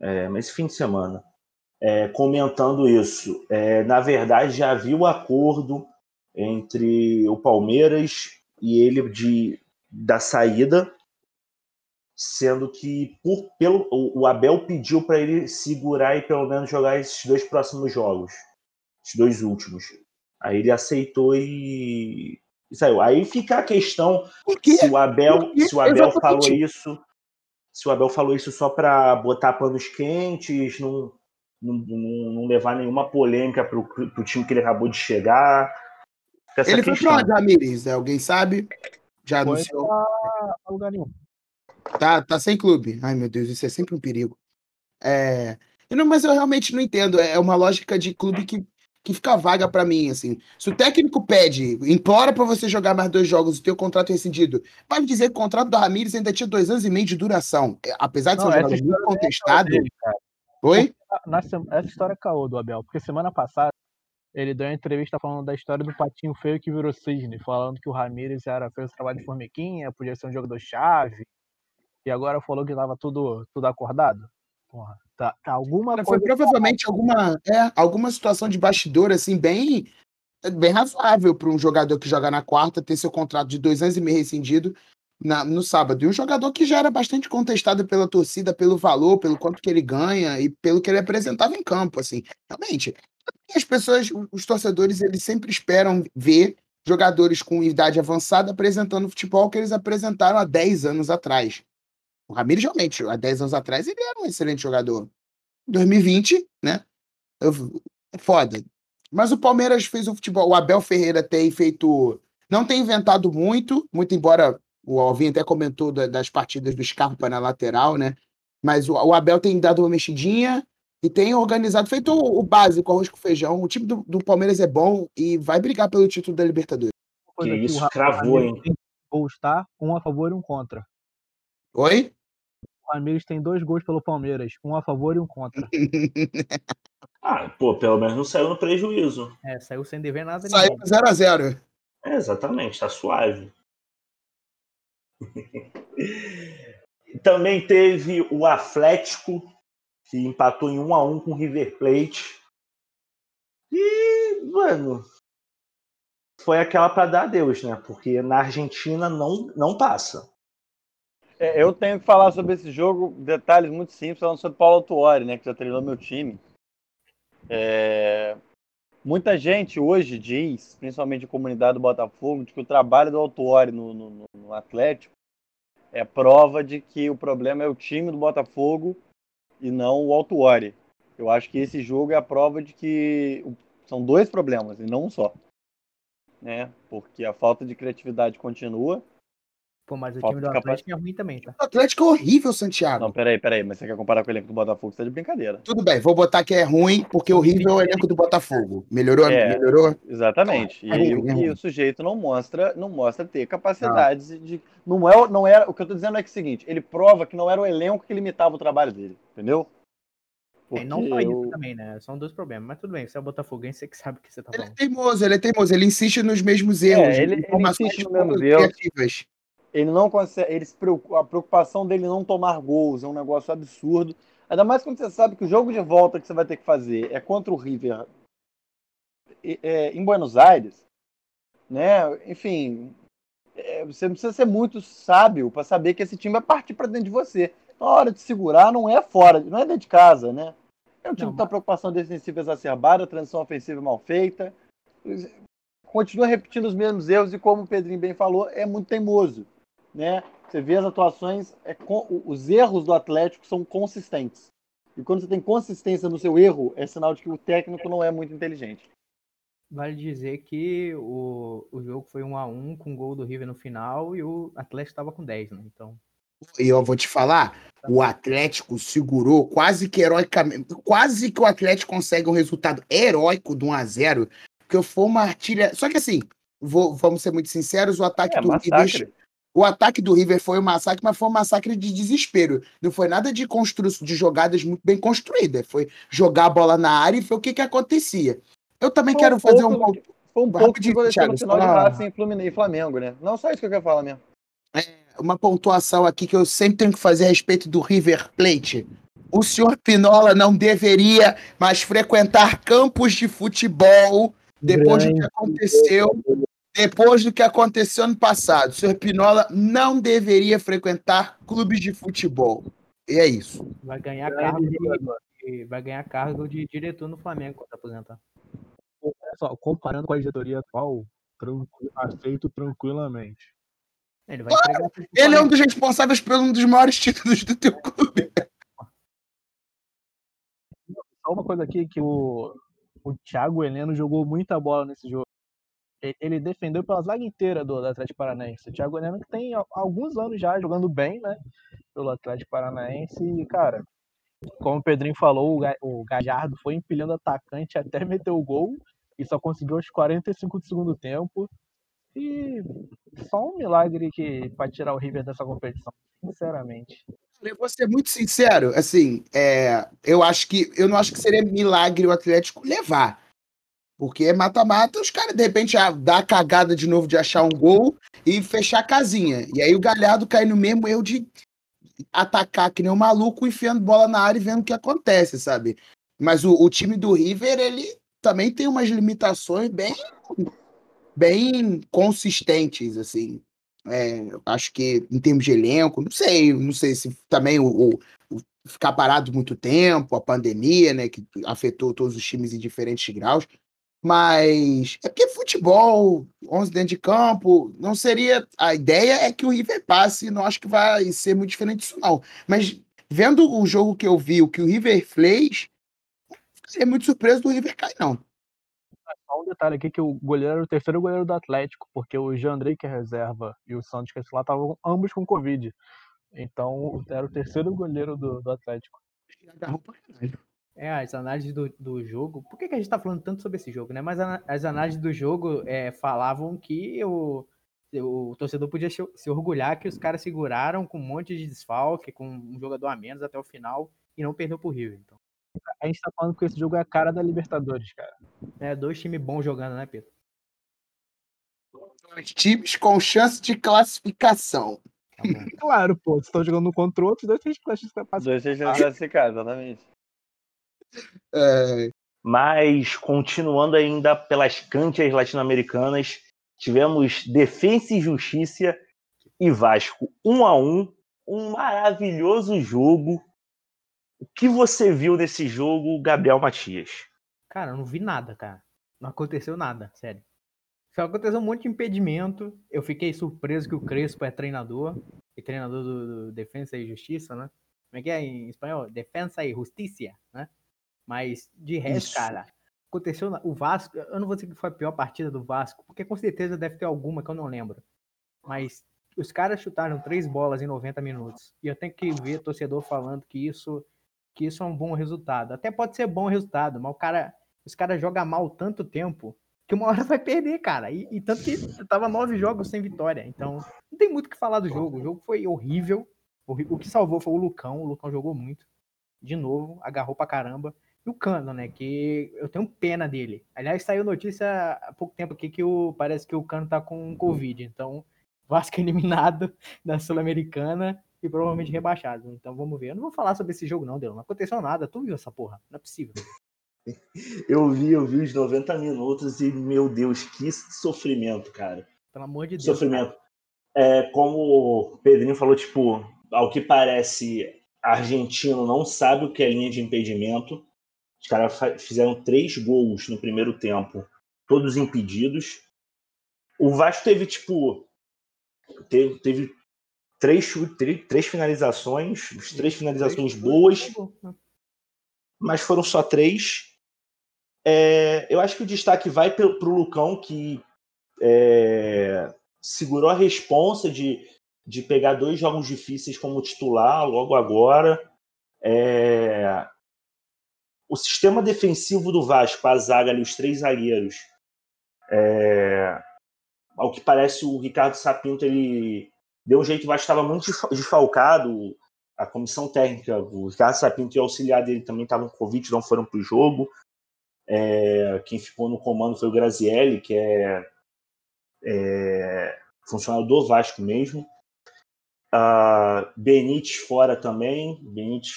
é, mas fim de semana, é, comentando isso. É, na verdade, já havia o acordo entre o Palmeiras e ele de, da saída, sendo que por, pelo, o Abel pediu para ele segurar e pelo menos jogar esses dois próximos jogos, esses dois últimos. Aí ele aceitou e, e saiu. Aí fica a questão se o Abel, se o Abel
Exatamente.
falou isso, se o Abel falou isso só para botar panos quentes, não, não, não, levar nenhuma polêmica para o time que ele acabou de chegar.
Ele foi
questão.
pra onde, Ramires? Alguém sabe? Já
Foi
anunciou.
pra lugar nenhum.
Tá, tá sem clube. Ai, meu Deus, isso é sempre um perigo. É... eu não- mas eu realmente não entendo. É uma lógica de clube que, que fica vaga pra mim, assim. Se o técnico pede, implora pra você jogar mais dois jogos e ter o contrato rescindido, vai dizer que o contrato do Ramires ainda tinha dois anos e meio de duração. É, Apesar de ser um jogador muito
história
contestado.
Dele.
Oi?
Essa história é caô do Abel, porque semana passada ele deu uma entrevista falando da história do patinho feio que virou cisne, falando que o Ramires era fez o trabalho de formiguinha, podia ser um jogador-chave, e agora falou que tava tudo, tudo acordado. Porra, tá, tá alguma
Foi provavelmente alguma, é, alguma situação de bastidor, assim, bem, bem razoável para um jogador que joga na quarta ter seu contrato de dois anos e meio rescindido na- no sábado. E um jogador que já era bastante contestado pela torcida, pelo valor, pelo quanto que ele ganha e pelo que ele apresentava em campo, assim. Realmente, as pessoas, os torcedores, eles sempre esperam ver jogadores com idade avançada apresentando o futebol que eles apresentaram há 10 anos atrás. O Ramires, realmente, há 10 anos atrás, ele era um excelente jogador. 2020, né? Eu- É foda. Mas o Palmeiras fez um futebol. O Abel Ferreira tem feito. Não tem inventado muito, muito embora o Alvin até comentou da- das partidas do Scarpa na lateral, né? Mas o, o Abel tem dado uma mexidinha e tem organizado, feito o, o básico, arroz com feijão. O time do, do Palmeiras é bom e vai brigar pelo título da Libertadores.
Que
o
isso,
Ra- o
cravou, hein?
tem Gols, tá? Um a favor e um contra.
Oi?
O Ramires tem dois gols pelo Palmeiras, um a favor e um contra. (laughs)
Ah, pô, pelo menos não saiu no prejuízo.
É, saiu sem dever nada
Saiu
ninguém.
0x0.
É, exatamente, tá suave. (laughs) Também teve o Atlético, que empatou em 1 a 1 com o River Plate. E, mano, foi aquela para dar adeus, né? Porque na Argentina não, não passa.
É, eu tenho que falar sobre esse jogo, detalhes muito simples, falando sobre Paulo Tuori, né, que já treinou meu time. É, Muita gente hoje diz, principalmente a comunidade do Botafogo, de que o trabalho do Autuori no, no, no- Atlético é prova de que o problema é o time do Botafogo e não o Autuori. Eu acho que esse jogo é a prova de que são dois problemas e não um só. Né? Porque a falta de criatividade continua.
Pô, mas o
Falta
time do. Atlético é ruim também, tá?
O Atlético é horrível, Santiago.
Não, peraí, peraí, mas você quer comparar com o elenco do Botafogo? Você tá de brincadeira.
Tudo bem, vou botar que é ruim, porque horrível é o elenco do Botafogo. Melhorou?
É.
Melhorou?
Exatamente.
É
E,
ruim, é
o-
ruim.
e o sujeito não mostra, não mostra ter capacidades de. Não é, o- não era. O que eu tô dizendo é que é o seguinte, ele prova que não era o elenco que limitava o trabalho dele, entendeu?
É, e não só
Porque
isso
eu-
também, né? São dois problemas. Mas tudo bem, você é botafoguense, você que sabe o que você tá
Ele é
falando.
teimoso, ele é teimoso, ele insiste nos mesmos erros.
É, ele- ele
informações
insiste nos mesmos erros. Ele não consegue. Ele preocupa, a preocupação dele não tomar gols é um negócio absurdo. Ainda mais quando você sabe que o jogo de volta que você vai ter que fazer é contra o River é, em Buenos Aires, né? Enfim, é, você não precisa ser muito sábio para saber que esse time vai partir para dentro de você. Então, a hora de segurar não é fora, não é dentro de casa, né? É um time
Não,
que uma preocupação defensiva exacerbada, transição ofensiva mal feita. Continua repetindo os mesmos erros e, como o Pedrinho bem falou, é muito teimoso. Né? Você vê as atuações, é com- os erros do Atlético são consistentes. E quando você tem consistência no seu erro, é sinal de que o técnico não é muito inteligente.
Vale dizer que o, o jogo foi 1 a 1 com gol do River no final e o Atlético estava com 10, né? Então,
E eu vou te falar, o Atlético segurou quase que heroicamente, quase que o Atlético consegue um resultado heróico do 1 a 0 porque foi uma artilha. Só que assim, vou- vamos ser muito sinceros, o ataque
É,
do River. O ataque do River foi um massacre, mas foi um massacre de desespero. Não foi nada de construção de jogadas muito bem construídas, foi jogar a bola na área e foi o que que acontecia. Eu também
Foi
quero
um
fazer
pouco
um ponto
Foi um pouco aconteceu
Thiago,
final de Racing, Fluminense e Flamengo, né? Não, só isso que eu quero falar mesmo.
uma pontuação aqui que eu sempre tenho que fazer a respeito do River Plate. O senhor Pinola não deveria mais frequentar campos de futebol depois do que aconteceu, depois do que aconteceu no passado. O senhor Pinola não deveria frequentar clubes de futebol. E é isso.
vai ganhar cargo de, vai ganhar cargo de diretor no Flamengo quando aposentar.
Olha só, comparando com a diretoria atual, tranqui- aceito tranquilamente.
Ele
Ele é um dos responsáveis por um dos maiores títulos do teu clube.
Só uma coisa aqui que o, o Thiago Heleno jogou muita bola nesse jogo. Ele defendeu pela zaga inteira do, do Atlético Paranaense. O Thiago Heleno que tem al- alguns anos já jogando bem, né? Pelo Atlético Paranaense. E, cara, como o Pedrinho falou, o Gajardo foi empilhando atacante até meter o gol. E só conseguiu aos 45 do segundo tempo. E só um milagre que para tirar o River dessa competição, sinceramente.
Eu vou ser muito sincero, assim, é, eu acho que eu não acho que seria milagre o Atlético levar. Porque é mata-mata, os caras de repente dá a cagada de novo de achar um gol e fechar a casinha. E aí o Galhardo cai no mesmo erro de atacar que nem um maluco, enfiando bola na área e vendo o que acontece, sabe? Mas o, o time do River, ele também tem umas limitações bem, bem consistentes, assim. É, acho que em termos de elenco, não sei, não sei se também o, o, o ficar parado muito tempo, a pandemia, né, que afetou todos os times em diferentes graus. Mas é porque futebol, 11 dentro de campo, não seria. A ideia é que o River passe, não acho que vai ser muito diferente disso, não. Mas vendo o jogo que eu vi, o que o River fez, ser muito surpreso do River cair, não.
Só um detalhe aqui que o goleiro era o terceiro goleiro do Atlético, porque o Jandrei, que é reserva, e o Santos, que é lá, estavam ambos com Covid. Então era o terceiro goleiro do, do Atlético.
Agarrou pra caralho.
É, as análises do, do jogo. Por que, que a gente tá falando tanto sobre esse jogo, né? Mas a- as análises do jogo é, falavam que o, o torcedor podia se, se orgulhar que os caras seguraram com um monte de desfalque, com um jogador a menos até o final e não perdeu pro River. Então,
A gente tá falando que esse jogo é a cara da Libertadores, cara.
é dois times bons jogando, né, Pedro?
Dois times com chance de classificação.
Tá. (laughs)
Claro, pô, vocês estão jogando um contra o outro, dois têm chance de passar.
Dois seis classificados, exatamente.
É,
Mas, continuando ainda pelas cantias latino-americanas, tivemos Defensa e Justiça e Vasco 1 a 1 um maravilhoso jogo. O que você viu nesse jogo, Gabriel Matias?
Cara, eu não vi nada, cara. Não aconteceu nada, sério. Só aconteceu um monte de impedimento. Eu fiquei surpreso que o Crespo é treinador. E treinador do, do Defensa e Justiça, né? Como é que é em espanhol? Defensa e Justiça, né? Mas, de resto,
Isso.
cara, aconteceu o Vasco. Eu não vou dizer que foi a pior partida do Vasco, porque com certeza deve ter alguma que eu não lembro. Mas os caras chutaram três bolas em 90 minutos. E eu tenho que ver torcedor falando que isso, que isso é um bom resultado. Até pode ser bom resultado, mas o cara, os caras jogam mal tanto tempo que uma (laughs) hora vai perder, cara. E, e tanto que tava nove jogos sem vitória. Então, não tem muito o que falar do jogo. O jogo foi horrível. O que salvou foi o Lucão. O Lucão jogou muito. De novo, agarrou pra caramba. E o Cano, né? Que eu tenho pena dele. Aliás, saiu notícia há pouco tempo aqui que o, parece que o Cano tá com Covid. Então, (laughs) Vasco eliminado (laughs) da Sul-Americana e provavelmente rebaixado. Então vamos ver. Eu não vou falar sobre esse jogo, não, Delo. Não aconteceu nada. Tu viu essa porra? Não é possível. (laughs)
Eu vi, eu vi os 90 minutos e, meu Deus, que sofrimento, cara.
Pelo amor de Deus.
sofrimento. É, como o Pedrinho falou, tipo, ao que parece, argentino não sabe o que é linha de impedimento. Os caras fizeram três gols no primeiro tempo, todos impedidos. O Vasco teve, tipo, teve, teve três, três, três finalizações, três finalizações boas, mas foram só três. É, eu acho que o destaque vai para o Lucão, que é, segurou a responsa de, de pegar dois jogos difíceis como titular logo agora. É, o sistema defensivo do Vasco, a zaga ali, os três zagueiros, é, ao que parece o Ricardo Sapinto, ele deu um jeito, o Vasco estava muito desfa- desfalcado, a comissão técnica, o Ricardo Sapinto e o auxiliar dele também estavam com Covid, não foram para o jogo. É, quem ficou no comando foi o Grazielli, que é, é funcionário do Vasco mesmo. Ah, Benítez fora também. Benítez,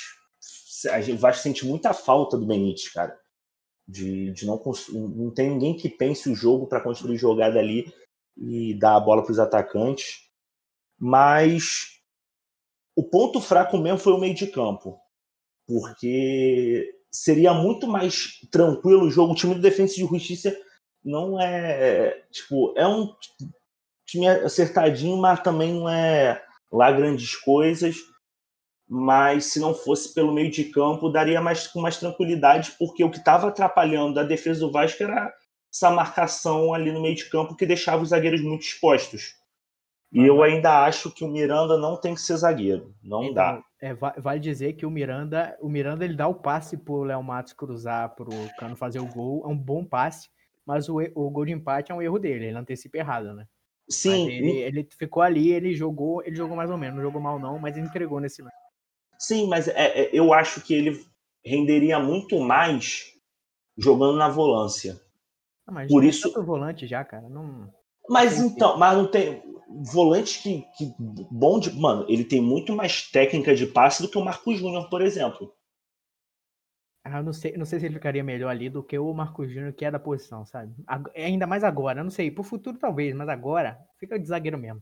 o Vasco sente muita falta do Benítez, cara. De, de não, não tem ninguém que pense o jogo para construir jogada ali e dar a bola para os atacantes. Mas o ponto fraco mesmo foi o meio de campo. Porque seria muito mais tranquilo o jogo. O time do Defensa e Justiça não é. Tipo, é um time acertadinho, mas também não é lá grandes coisas. Mas se não fosse pelo meio de campo, daria mais com mais tranquilidade, porque o que estava atrapalhando a defesa do Vasco era essa marcação ali no meio de campo que deixava os zagueiros muito expostos. E eu ainda acho que o Miranda não tem que ser zagueiro. Não dá.
Então, é, va- vale dizer que o Miranda, o Miranda ele dá o passe pro Léo Matos cruzar pro Cano fazer o gol, é um bom passe, mas o, o gol de empate é um erro dele, ele antecipa errado, né?
Sim,
ele, ele ficou ali, ele jogou, ele jogou mais ou menos, não jogou mal não, mas ele entregou nesse lance.
Sim, mas é- é- eu acho que ele renderia muito mais jogando na volância.
Ah, mas
Por isso-
tanto volante já, cara. Não...
Mas
Tem
então, mas não tem. Volante que, que bom de. Mano, ele tem muito mais técnica de passe do que o Marco Júnior, por exemplo.
Ah, eu não sei, não sei se ele ficaria melhor ali do que o Marcos Júnior, que é da posição, sabe? Ag- Ainda mais agora, eu não sei. Pro futuro talvez, mas agora fica de zagueiro mesmo.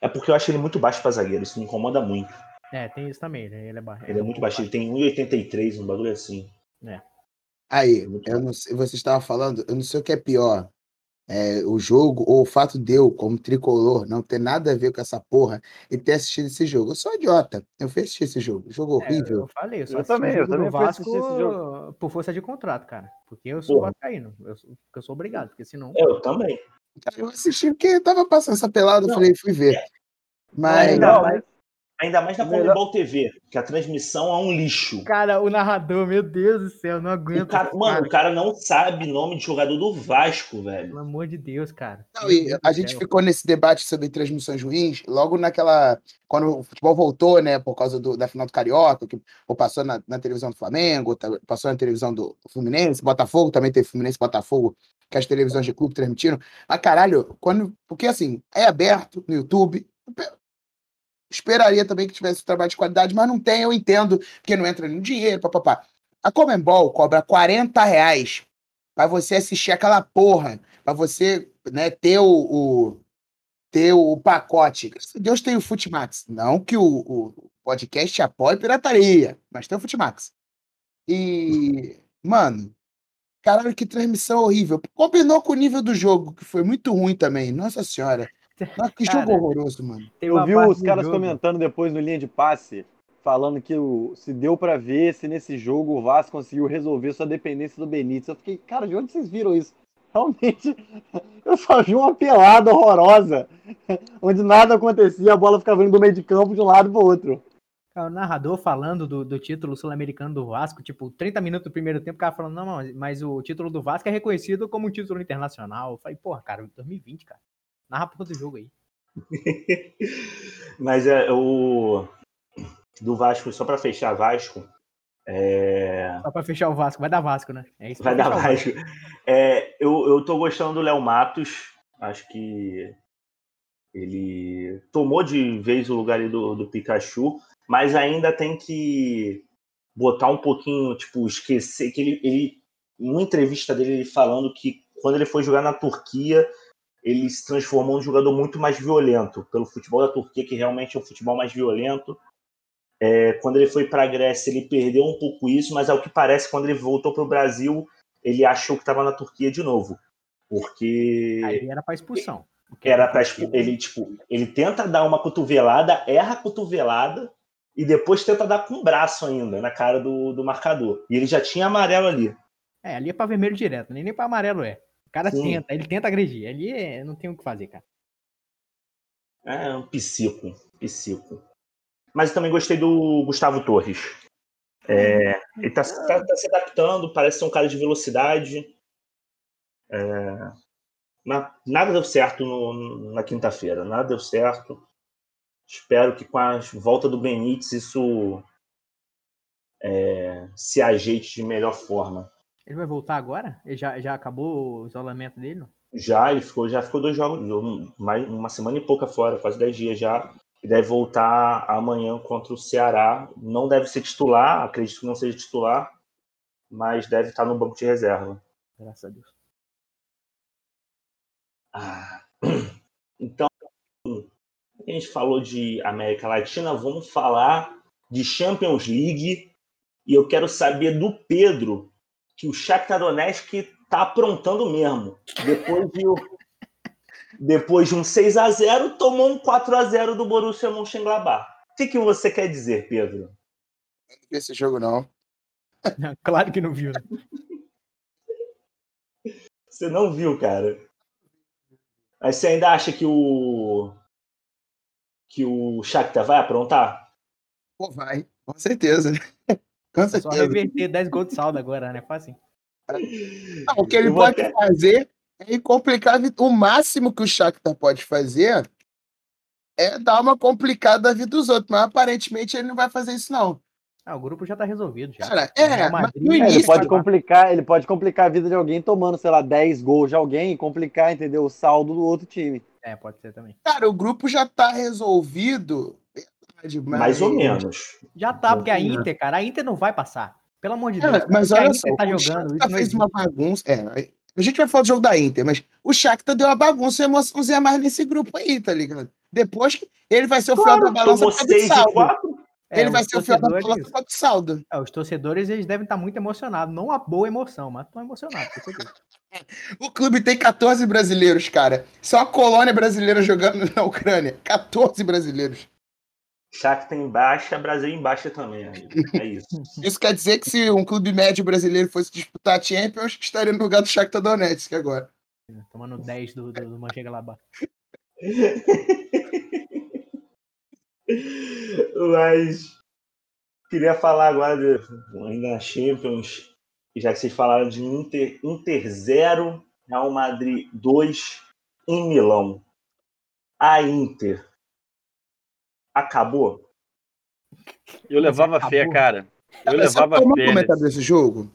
É porque eu acho ele muito baixo pra zagueiro, isso me incomoda muito.
É, tem isso também, né? Ele é baixo.
Ele é muito baixo, ele tem 1,83, um bagulho assim.
Aí,
É
eu não sei, você estava falando, eu não sei o que é pior. É, o jogo ou o fato de eu, como tricolor, não ter nada a ver com essa porra e ter assistido esse jogo. Eu sou idiota. Eu fui assistir esse jogo. Jogo
É,
horrível.
eu falei, eu só
Eu também, eu também fui
Vasco
assistir esse jogo.
por força de contrato, cara. Porque eu sou vascaíno. Eu eu sou obrigado, porque senão...
É, Eu também.
Eu assisti porque tava passando essa pelada, eu falei, fui ver. Mas
Não,
mais, ainda mais na
Melhor-
Comebol TV, que a transmissão é um lixo.
Cara, o narrador, meu Deus do céu, não aguento.
O cara, mano,
cara,
o cara não sabe nome de jogador do Vasco, velho.
Pelo amor de Deus, cara.
Não, e a gente
céu.
ficou nesse debate sobre transmissões ruins, logo naquela. Quando o futebol voltou, né, por causa do- da final do Carioca, que ou passou na, na televisão do Flamengo, passou na televisão do Fluminense, Botafogo também teve Fluminense e Botafogo, que as televisões de clube transmitiram. Mas caralho, quando. Porque assim, é aberto no YouTube. Esperaria também que tivesse trabalho de qualidade, mas não tem, eu entendo, porque não entra no dinheiro, papapá. A Comembol cobra 40 reais pra você assistir aquela porra, pra você né, ter o, o- ter o pacote. Deus tem o Futimax. Não que o, o podcast apoie pirataria, mas tem o Futimax. E, mano, caralho, que transmissão horrível. Combinou com o nível do jogo, que foi muito ruim também. Nossa senhora. Que jogo
Cara,
horroroso, mano.
Eu
uma
vi os caras
jogo-
comentando depois no linha de passe, falando que o, se deu pra ver se nesse jogo o Vasco conseguiu resolver sua dependência do Benítez. Eu fiquei, cara, de onde vocês viram isso? (laughs) Realmente, eu só vi uma pelada horrorosa, (laughs) onde nada acontecia, a bola ficava indo do meio de campo de um lado pro outro.
O narrador falando do, do título sul-americano do Vasco, tipo, 30 minutos do primeiro tempo, o cara falando, não, não, mas o título do Vasco é reconhecido como um título internacional. Eu falei, porra, cara, 2020, cara. Narra a porra do jogo aí. (laughs)
Mas é o. Do Vasco, só pra fechar Vasco. É,
Só pra fechar o Vasco. Vai dar Vasco, né? É isso
vai dar
fechar o
Vasco. É, eu, eu tô gostando do Léo Matos. Acho que ele tomou de vez o lugar ali do, do Pikachu, mas ainda tem que botar um pouquinho, tipo, esquecer que ele, ele. Numa entrevista dele, ele falando que quando ele foi jogar na Turquia, ele se transformou num jogador muito mais violento, pelo futebol da Turquia, que realmente é um futebol mais violento. É, quando ele foi para a Grécia, ele perdeu um pouco isso, mas ao que parece, quando ele voltou para o Brasil, ele achou que estava na Turquia de novo. Porque
Aí era pra expulsão.
Era para ele, tipo, ele tenta dar uma cotovelada, erra a cotovelada e depois tenta dar com o braço ainda na cara do, do marcador. E ele já tinha amarelo ali.
É, ali é pra vermelho direto, nem, nem pra amarelo é. O cara
Sim.
tenta, ele tenta agredir. Ali é, não tem o que fazer, cara.
É um psico, psico. Mas eu também gostei do Gustavo Torres. É, ele tá, tá- tá se adaptando, parece ser um cara de velocidade. É, na- nada deu certo no- na quinta-feira, nada deu certo. Espero que com a volta do Benítez isso é, se ajeite de melhor forma.
Ele vai voltar agora? Ele já, já acabou o isolamento dele? não?
Já, ele ficou, já ficou dois jogos, mais, uma semana e pouca fora, quase dez dias já. E deve voltar amanhã contra o Ceará. Não deve ser titular, acredito que não seja titular, mas deve estar no banco de reserva.
Graças a Deus.
Ah, (clears throat) Então, a gente falou de América Latina, vamos falar de Champions League. E eu quero saber do Pedro que o Shakhtar Donetsk tá aprontando mesmo. Depois de, (laughs) depois de um 6 a 0 tomou um 4 a 0 do Borussia Mönchengladbach. O que, que você quer dizer, Pedro?
Não vi esse jogo, não.
claro que não viu. né?
Você não viu, cara. Mas você ainda acha que o que o Shakhtar vai aprontar?
Pô, vai, com certeza. Com
É só reverter 10 gols de saldo agora, né? Fácil.
Não, o que ele pode
até-
fazer é complicar. a O máximo que o Shakhtar pode fazer é dar uma complicada na vida dos outros, mas aparentemente ele não vai fazer isso, não.
Ah, o grupo já tá resolvido já.
Cara, é, no
É, ele
início,
pode complicar, ele pode complicar a vida de alguém tomando, sei lá, 10 gols de alguém e complicar, entendeu? O saldo do outro time.
É, pode ser também.
cara, o grupo já tá resolvido. Mas...
Mais ou menos.
Já tá, porque a
Sim.
Inter, cara, a Inter não vai passar. Pelo amor de
Cara,
Deus.
mas
que a
olha só,
tá
o
jogando, isso
fez uma bagunça. É, a gente vai falar do jogo da Inter, mas o Shakhtar deu uma bagunça e emoçãozinha mais nesse grupo aí, tá ligado? Depois que ele vai ser o fiel da balança do
6
saldo.
4.
É,
Ele vai ser o fiel da balança do saldo.
é, os torcedores, eles devem estar muito emocionados. Não uma boa emoção, mas estão emocionados. (laughs)
O clube tem 14 brasileiros, cara. É uma colônia brasileira jogando (laughs) na Ucrânia. 14 brasileiros.
Shakhtar em baixa, Brasil em baixa também. amigo. É isso. (laughs)
Isso quer dizer que se um clube médio brasileiro fosse disputar a Champions, estaria no lugar do Shakhtar Donetsk agora.
Tomando 10 do, do, do Mönchengladbach. (laughs)
Mas queria falar agora de, ainda na Champions, já que vocês falaram de Inter, Inter 0, Real Madrid 2 em Milão. A Inter acabou?
Eu levava fé,
acabou.
cara. Eu
sabe
levava
é o
fé. nesse-
desse jogo?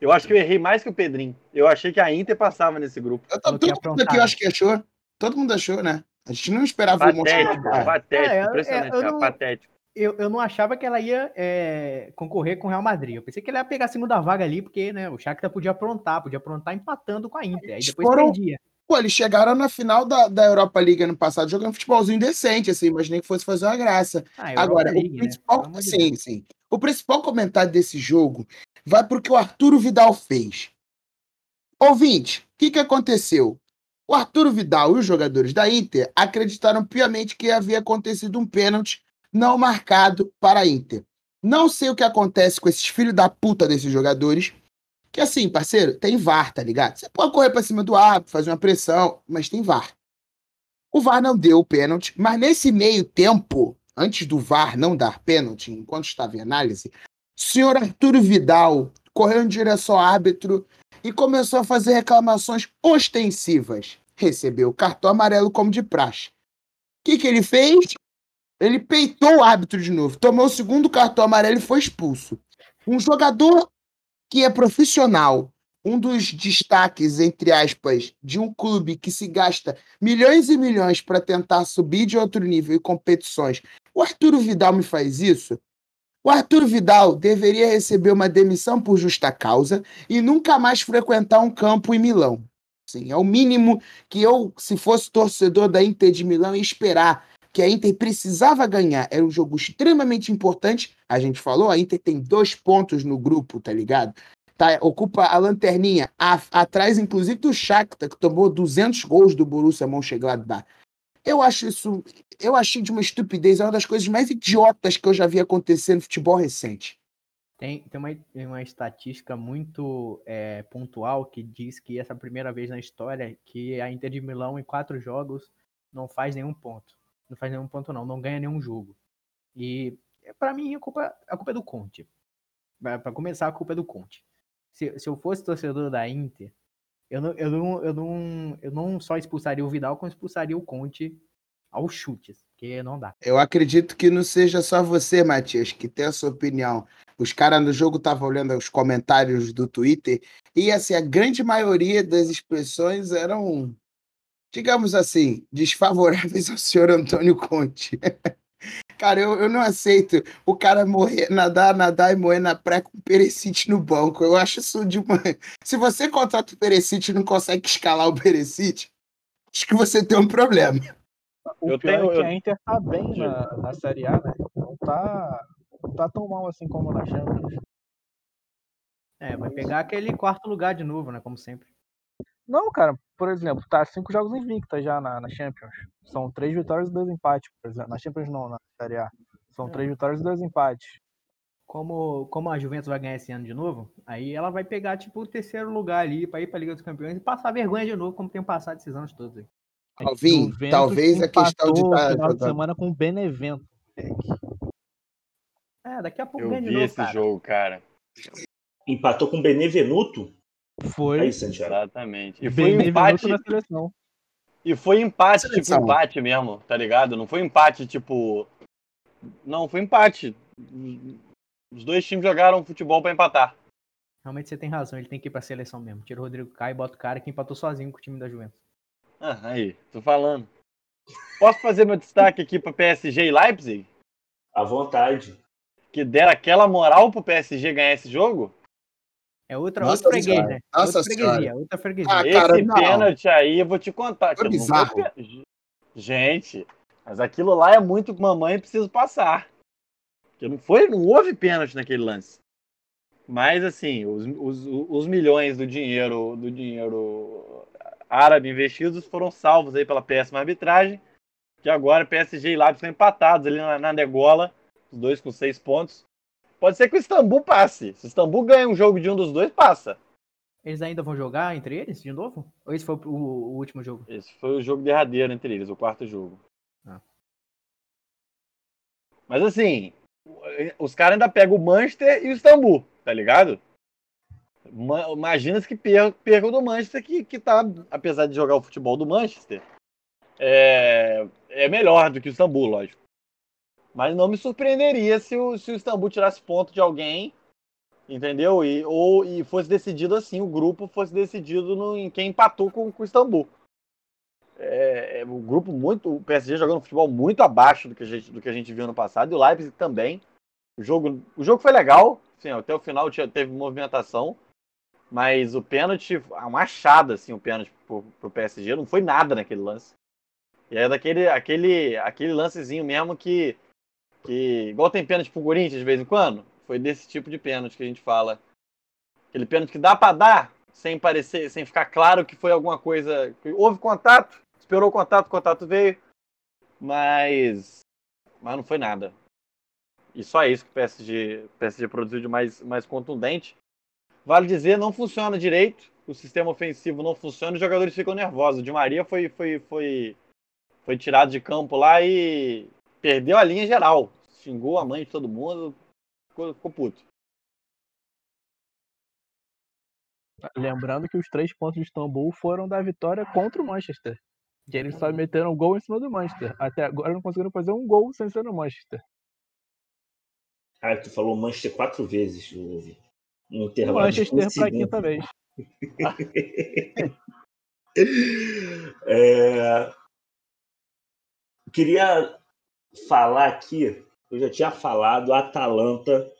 Eu acho que eu errei mais que o Pedrinho. Eu achei que a Inter passava nesse grupo.
Eu, todo mundo aqui
aprontar,
eu
né?
acho que achou. Todo mundo achou, né? A gente não esperava o
Patético,
Montenegro.
patético,
É, eu-
impressionante,
eu
cara,
não-
patético.
Eu, eu não achava que ela ia é, concorrer com o Real Madrid. Eu pensei que ela ia pegar a segunda vaga ali, porque né, o Shakhtar podia aprontar, podia aprontar empatando com a Inter. Aí depois
Foram-
perdia.
Pô, eles chegaram na final da, da Europa League ano passado jogando futebolzinho decente, assim, imaginei que fosse fazer uma graça.
Ah,
Agora,
League,
o
né?
principal,
de
sim, sim. O principal comentário desse jogo vai pro que o Arturo Vidal fez. Ouvinte, o que, que aconteceu? O Arturo Vidal e os jogadores da Inter acreditaram piamente que havia acontecido um pênalti não marcado para a Inter. Não sei o que acontece com esses filhos da puta desses jogadores. Que assim, parceiro, tem VAR, tá ligado? Você pode correr pra cima do árbitro, fazer uma pressão, mas tem VAR. O VAR não deu o pênalti, mas nesse meio tempo, antes do VAR não dar pênalti, enquanto estava em análise, o senhor Arturo Vidal correu em direção ao árbitro e começou a fazer reclamações ostensivas. Recebeu o cartão amarelo como de praxe. O que, que ele fez? Ele peitou o árbitro de novo, tomou o segundo cartão amarelo e foi expulso. Um jogador que é profissional, um dos destaques, entre aspas, de um clube que se gasta milhões e milhões para tentar subir de outro nível em competições. O Arturo Vidal me faz isso? O Arturo Vidal deveria receber uma demissão por justa causa e nunca mais frequentar um campo em Milão. Sim, é o mínimo que eu, se fosse torcedor da Inter de Milão, ia esperar. Que a Inter precisava ganhar. Era um jogo extremamente importante. A gente falou, a Inter tem dois pontos no grupo, tá ligado? Tá, ocupa a lanterninha, a- atrás, inclusive, do Shakhtar, que tomou 200 gols do Borussia Mönchengladbach. Eu acho isso, eu achei de uma estupidez, é uma das coisas mais idiotas que eu já vi acontecer no futebol recente.
Tem, tem uma, uma estatística muito é, pontual que diz que essa é a primeira vez na história que a Inter de Milão, em quatro jogos, não faz nenhum ponto. Não faz nenhum ponto, não. Não ganha nenhum jogo. E, pra mim, a culpa, a culpa é do Conte. Pra começar, a culpa é do Conte. Se, se eu fosse torcedor da Inter, eu não, eu, não, eu, não, eu não só expulsaria o Vidal, como expulsaria o Conte aos chutes. Porque não dá.
Eu acredito que não seja só você, Matias, que tem a sua opinião. Os caras no jogo estavam olhando os comentários do Twitter e assim, a grande maioria das expressões eram, digamos assim, desfavoráveis (laughs) ao senhor Antônio Conte. (laughs) Cara, eu, eu não aceito o cara morrer, nadar, nadar e morrer na praia com o Perecite no banco. Eu acho isso de uma. (laughs) Se você contrata o Perecite e não consegue escalar o Perecite, acho que você tem um problema.
O
Eu
pior
tenho-
é que
eu-
a Inter tá bem na, na Série A, né? Não tá, não tá tão mal assim como na Champions.
É, vai pegar aquele quarto lugar de novo, né? Como sempre.
Não, cara, por exemplo, tá cinco jogos invicta já na, na Champions. São três vitórias e dois empates, por exemplo. Na Champions não, na Série A. São
É.
três vitórias e dois empates.
como, como a Juventus vai ganhar esse ano de novo, aí ela vai pegar, tipo, o terceiro lugar ali pra ir pra Liga dos Campeões e passar vergonha de novo, como tem passado esses anos todos aí.
Alvin,
Juventus
talvez a questão de
empatou
estar
final de semana com o Benevento.
É, daqui a pouco
Eu
ganha de
vi
novo,
esse
cara.
jogo, cara.
Empatou com o Benevenuto?
Foi
Aí, Santiago.
Exatamente. E foi empate,
na seleção.
e foi empate, tipo empate mesmo, tá ligado? Não foi empate, tipo. Não, foi empate. Os dois times jogaram futebol pra empatar.
Realmente você tem razão, ele tem que ir pra seleção mesmo. Tira o Rodrigo Caio e bota o cara que empatou sozinho com o time da Juventus.
Ah, aí, tô falando. Posso fazer meu destaque aqui pra PSG e Leipzig?
À vontade.
Que deram aquela moral pro PSG ganhar esse jogo?
É outra,
Nossa
outro freguês, né?
Nossa
outra freguesia, outra freguesia.
Ah,
Esse
cara, não.
pênalti aí, eu vou te contar.
Foi
foi
bizarro.
Gente, mas aquilo lá é muito mamãe preciso passar. Porque não foi, não houve pênalti naquele lance. Mas assim, os, os, os milhões do dinheiro do dinheiro árabe investidos foram salvos aí pela péssima arbitragem. Que agora PSG e Leipzig estão empatados ali na, na degola, os dois com seis pontos. Pode ser que o Istambul passe. Se o Istambul ganha um jogo de um dos dois, passa.
Eles ainda vão jogar entre eles de novo? Ou esse foi o, o último jogo?
Esse foi o jogo derradeiro entre eles, o quarto jogo.
Ah.
Mas assim, os caras ainda pegam o Manchester e o Istambul, tá ligado? Ma- Imagina que per- percam do Manchester, que, que tá, apesar de jogar o futebol do Manchester, é, é melhor do que o Istambul, lógico. Mas não me surpreenderia se o, se o Istambul tirasse ponto de alguém, entendeu? E, ou, e fosse decidido assim, o grupo fosse decidido no- em quem empatou com, com o Istambul. É, é um grupo muito. O PSG jogando futebol muito abaixo do que a gente, do que a gente viu no passado, e o Leipzig também. O jogo, o jogo foi legal, assim, até o final tinha, teve movimentação, mas o pênalti, uma achada, assim, o pênalti pro, pro PSG, não foi nada naquele lance. E é daquele aquele, aquele lancezinho mesmo que, que. Igual tem pênalti pro Corinthians de vez em quando, foi desse tipo de pênalti que a gente fala. Aquele pênalti que dá pra dar, sem parecer, sem ficar claro que foi alguma coisa. Houve contato, esperou o contato, o contato veio, mas. Mas não foi nada. E só isso que o PSG, PSG produziu de mais, mais contundente. Vale dizer, não funciona direito. O sistema ofensivo não funciona, os jogadores ficam nervosos. O Di Maria foi, foi, foi, foi tirado de campo lá e perdeu a linha geral. Xingou a mãe de todo mundo, ficou, ficou puto.
Lembrando que os três pontos de Istambul foram da vitória contra o Manchester. Que eles só meteram um gol em cima do Manchester. Até agora não conseguiram fazer um gol sem ser no Manchester.
Ah, tu falou Manchester quatro vezes, eu ouvi. No intervalo
Manchester pra quinta vez. (laughs)
É, Queria falar aqui, eu já tinha falado, a Atalanta.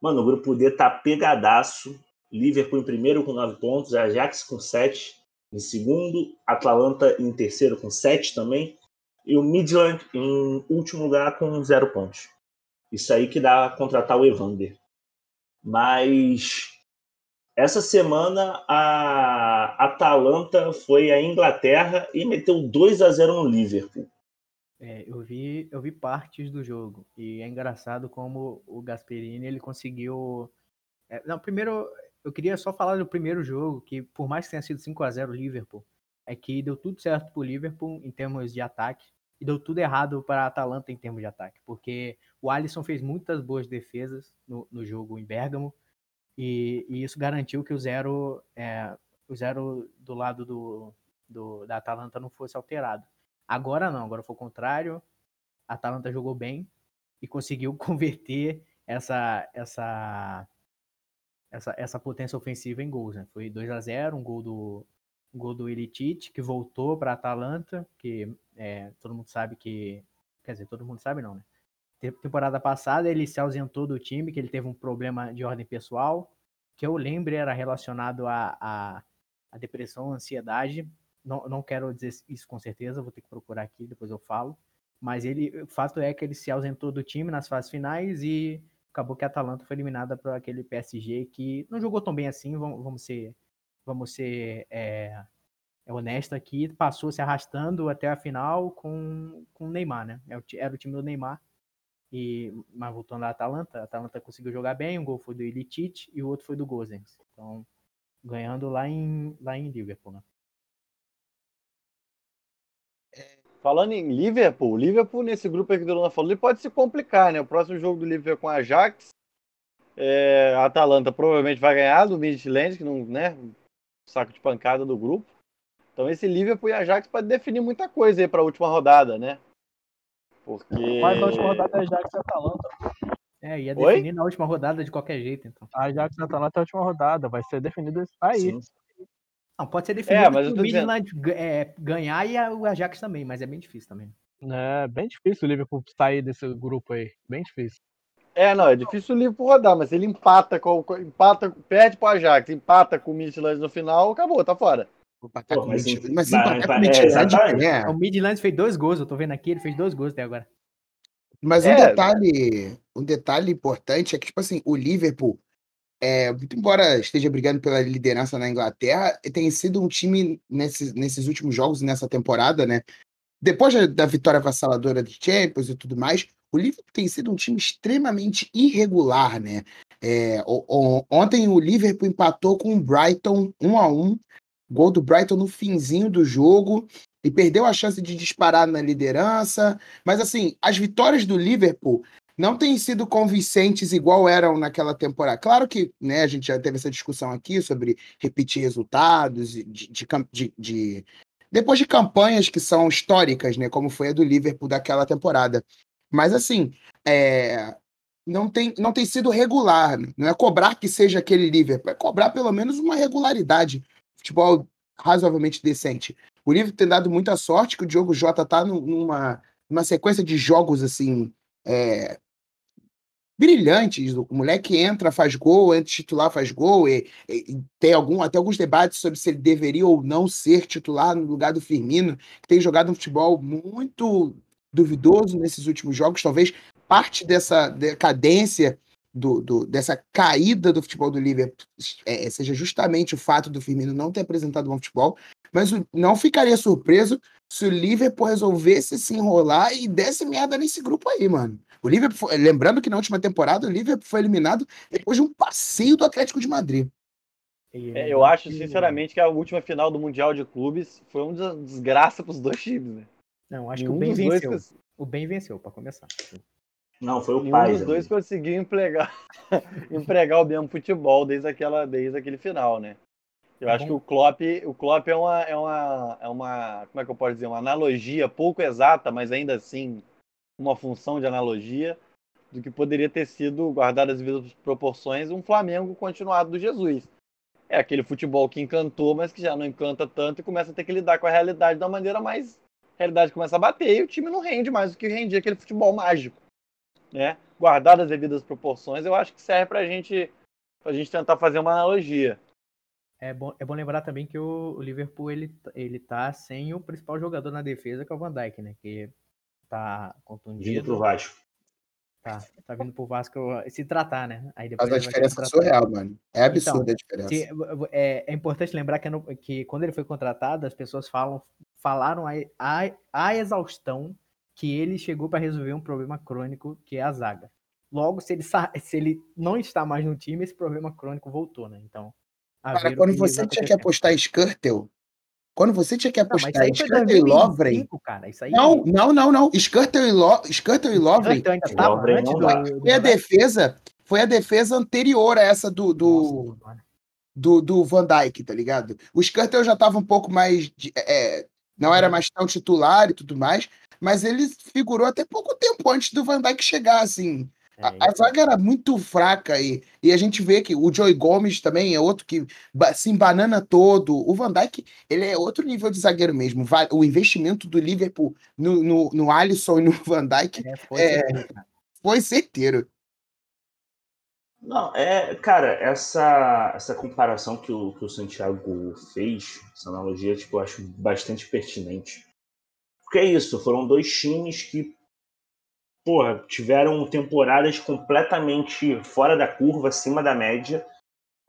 Mano, o grupo D tá pegadaço. Liverpool em primeiro com nove pontos, Ajax com sete em segundo, Atalanta em terceiro com sete também, e o Midland em último lugar com zero pontos. Isso aí que dá contratar o Evander. Mas essa semana a Atalanta foi à Inglaterra e meteu 2 a 0 no Liverpool.
É, eu vi, eu vi partes do jogo e é engraçado como o Gasperini ele conseguiu. é, não, primeiro eu queria só falar do primeiro jogo que por mais que tenha sido 5 a 0 o Liverpool, é que deu tudo certo pro Liverpool em termos de ataque e deu tudo errado para a Atalanta em termos de ataque, porque o Alisson fez muitas boas defesas no, no jogo em Bergamo e, e isso garantiu que o zero, é, o zero do lado do, do, da Atalanta não fosse alterado. Agora não, agora foi o contrário. A Atalanta jogou bem e conseguiu (laughs) converter essa essa essa, essa potência ofensiva em gols, né? Foi 2 a 0 um gol do um gol do Ilicic, que voltou para Atalanta, que é, todo mundo sabe que quer dizer, todo mundo sabe não, né? Te- Temporada passada ele se ausentou do time, que ele teve um problema de ordem pessoal, que eu lembro era relacionado a, a, a depressão, ansiedade, não, não quero dizer isso com certeza, vou ter que procurar aqui, depois eu falo. Mas ele, o fato é que ele se ausentou do time nas fases finais e acabou que a Atalanta foi eliminada para aquele PSG que não jogou tão bem assim, vamos, ser, vamos ser é, é honesto aqui, passou se arrastando até a final com, com o Neymar, né? Era o ti- Era o time do Neymar. E, mas voltando à Atalanta, a Atalanta conseguiu jogar bem, um gol foi do Ilicic e o outro foi do Gozens. Então, ganhando lá em, lá em Liverpool, né?
Falando em Liverpool, o Liverpool nesse grupo aí que o Delona falou, ele pode se complicar, né? O próximo jogo do Liverpool é com a Ajax. É, a Atalanta provavelmente vai ganhar do Midland, que não, né? Saco de pancada do grupo. Então esse Liverpool e Ajax pode definir muita coisa aí para a última rodada, né? Porque
Mas na última rodada é Ajax e Atalanta.
É, ia
Oi?
definir na última rodada de qualquer jeito, então.
A Ajax já tá na última rodada, vai ser definido isso aí.
Sim.
Não, pode ser definido
mas
se
eu
o
dizendo-
Midland ga- é, ganhar e o Ajax também, mas é bem difícil também.
É bem difícil o Liverpool sair desse grupo aí. Bem difícil.
É, não, é difícil o Liverpool rodar, mas se ele empata com, empata, perde pro Ajax, empata com o Midland no final, acabou, tá fora.
Vou empatar
Pô,
com
mas
Midland. Mas
mas-
com o
é,
Midland, é.
O Midlands fez dois gols, eu tô vendo aqui, ele fez dois gols até agora.
Mas um
É.
detalhe, um detalhe importante é que, tipo assim, o Liverpool, é, muito embora esteja brigando pela liderança na Inglaterra, tem sido um time nesses, nesses últimos jogos, e nessa temporada, né? Depois da, vitória avassaladora de Champions e tudo mais, o Liverpool tem sido um time extremamente irregular, né? É, o- o- ontem o Liverpool empatou com o Brighton 1 a 1 gol do Brighton no finzinho do jogo e perdeu a chance de disparar na liderança. Mas assim, as vitórias do Liverpool não têm sido convincentes igual eram naquela temporada. Claro que né, a gente já teve essa discussão aqui sobre repetir resultados de, de, de- de- depois de campanhas que são históricas, né, como foi a do Liverpool daquela temporada. Mas assim, é, não tem, não tem sido regular. Não é cobrar que seja aquele Liverpool, é cobrar pelo menos uma regularidade. Futebol razoavelmente decente. O Liverpool tem dado muita sorte que o Diogo Jota tá num- numa, numa sequência de jogos assim é, brilhantes. O moleque entra, faz gol, entra titular, faz gol. E, e- tem algum, até alguns debates sobre se ele deveria ou não ser titular no lugar do Firmino, que tem jogado um futebol muito duvidoso nesses últimos jogos. Talvez parte dessa decadência. Do, do- dessa caída do futebol do Liverpool é, seja justamente o fato do Firmino não ter apresentado bom futebol, mas o- não ficaria surpreso se o Liverpool resolvesse se enrolar e desse merda nesse grupo aí, mano. O Liverpool, foi- lembrando que na última temporada o Liverpool foi eliminado depois de um passeio do Atlético de Madrid.
É,
lembrando
eu acho,
que-
sinceramente, que a última final do Mundial de Clubes foi uma des- desgraça pros dois times, né?
Não, acho que
Nenhum
o bem
dos dois
venceu.
cons-
O bem venceu, pra começar.
Não, foi o
Nenhum
Paz.
dos dois conseguiu empregar, (laughs) empregar o mesmo futebol desde, aquela, desde aquele final, né? Eu
Tá
acho que o Klopp, o Klopp é, uma, é, uma, é uma, como é que eu posso dizer, uma analogia pouco exata, mas ainda assim uma função de analogia do que poderia ter sido, guardado as devidas proporções, um Flamengo continuado do Jesus. É aquele futebol que encantou, mas que já não encanta tanto e começa a ter que lidar com a realidade da maneira mais... A realidade começa a bater e o time não rende mais do que rendia aquele futebol mágico né? Guardadas as devidas proporções, eu acho que serve pra gente, pra gente tentar fazer uma analogia.
É bom, é bom lembrar também que o, o Liverpool ele, ele tá sem o principal jogador na defesa, que é o Van Dijk, né? Que tá
Vindo pro
contundido.
Vasco.
Tá, tá vindo pro Vasco se tratar, né? Aí depois
Mas a diferença é surreal, mano. É absurda a diferença.
Se- é, é importante lembrar que, no- que quando ele foi contratado, as pessoas falam, falaram a, a, a exaustão que ele chegou para resolver um problema crônico que é a zaga. Logo, se ele, se ele não está mais no time, esse problema crônico voltou, né? Então,
Cara, quando você tinha que apostar Skirtle, quando você tinha que
Não,
apostar
foi
Skirtle e Lovren.
2005, cara. Isso aí
Não, não, não, não. Skirtle e, Lo... Skirtle e Lovren
Então, ainda tava
Lovren não
do,
foi a defesa, foi a defesa anterior a essa do, do,
Nossa,
do, do Van Dijk, tá ligado? O Skirtle já tava um pouco mais. de- é, não era mais tão titular e tudo mais, mas ele figurou até pouco tempo antes do Van Dijk chegar, assim.
É,
A, a zaga era muito fraca e, e a gente vê que o Joey Gomes também é outro que se embanana todo. O Van Dijk, ele é outro nível de zagueiro mesmo. O investimento do Liverpool no, no, no Alisson e no (laughs) Van Dijk
é, foi
é-
certeza, cara.
foi certeiro.
Não, é, cara, essa, essa comparação que o, que o Santiago fez, essa analogia, tipo, eu acho bastante pertinente. Porque é isso, foram dois times que, porra, tiveram temporadas completamente fora da curva, acima da média.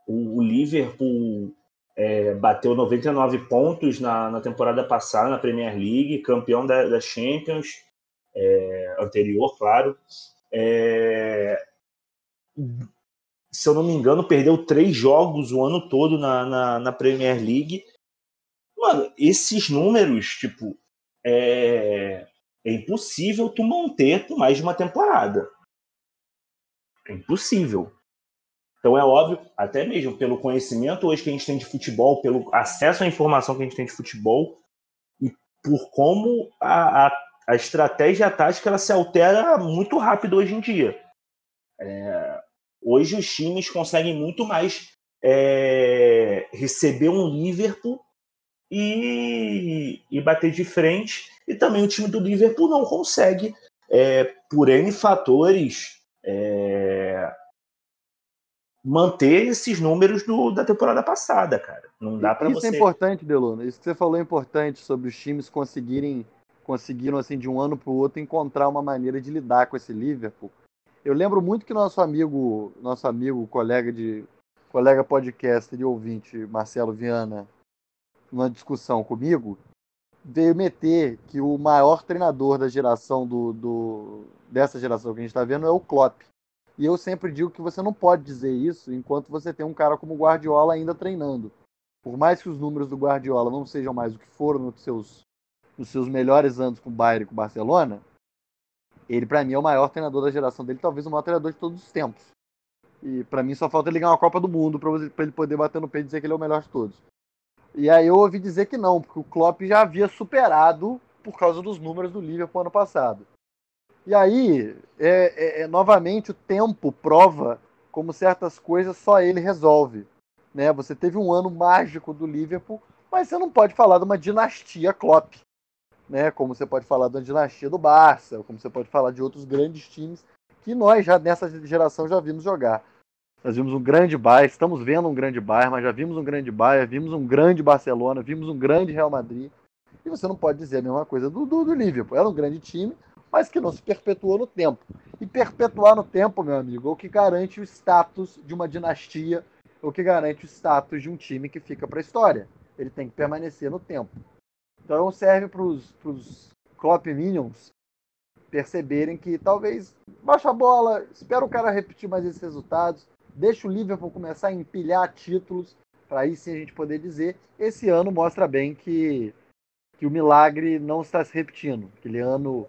O, o Liverpool é, bateu 99 pontos na, na temporada passada na Premier League, campeão da, da Champions, é, anterior, claro. É, se eu não me engano, perdeu três jogos o ano todo na, na, na Premier League. Mano, esses números, tipo, é, é impossível tu manter por mais de uma temporada. É impossível. Então é óbvio, até mesmo pelo conhecimento hoje que a gente tem de futebol, pelo acesso à informação que a gente tem de futebol e por como a, a, a estratégia tática ela se altera muito rápido hoje em dia. É, hoje os times conseguem muito mais é, receber um Liverpool e, e bater de frente. E também o time do Liverpool não consegue, é, por N fatores, é, manter esses números do, da temporada passada, cara. Não dá para
Isso
você.
é importante, Deluna. Isso que você falou é importante sobre os times conseguirem conseguiram assim de um ano para o outro encontrar uma maneira de lidar com esse Liverpool. Eu lembro muito que nosso amigo, nosso amigo, colega de colega podcast de ouvinte, Marcelo Viana, numa discussão comigo, veio meter que o maior treinador da geração do, do dessa geração que a gente está vendo é o Klopp. E eu sempre digo que você não pode dizer isso enquanto você tem um cara como o Guardiola ainda treinando. Por mais que os números do Guardiola não sejam mais o que foram nos seus, nos seus melhores anos com o Bayern e com o Barcelona, ele para mim é o maior treinador da geração dele, talvez o maior treinador de todos os tempos. E para mim só falta ele ganhar uma Copa do Mundo para ele poder bater no peito e dizer que ele é o melhor de todos. E aí eu ouvi dizer que não, porque o Klopp já havia superado por causa dos números do Liverpool ano passado. E aí, é, é, é, novamente, o tempo prova como certas coisas só ele resolve. Né? Você teve um ano mágico do Liverpool, mas você não pode falar de uma dinastia Klopp. Né? Como você pode falar da dinastia do Barça, como você pode falar de outros grandes times que nós já nessa geração já vimos jogar. Nós vimos um grande Bayern, estamos vendo um grande Bayern, mas já vimos um grande Bayern, vimos um grande Barcelona, vimos um grande Real Madrid. E você não pode dizer a mesma coisa do, do, do Liverpool. Era um grande time, mas que não se perpetuou no tempo. E perpetuar no tempo, meu amigo, é o que garante o status de uma dinastia, é o que garante o status de um time que fica para a história. Ele tem que permanecer no tempo. Então serve para os Klopp Minions perceberem que talvez baixa a bola, espera o cara repetir mais esses resultados, deixa o Liverpool começar a empilhar títulos, para aí sim a gente poder dizer, esse ano mostra bem que, que o milagre não está se repetindo. Aquele ano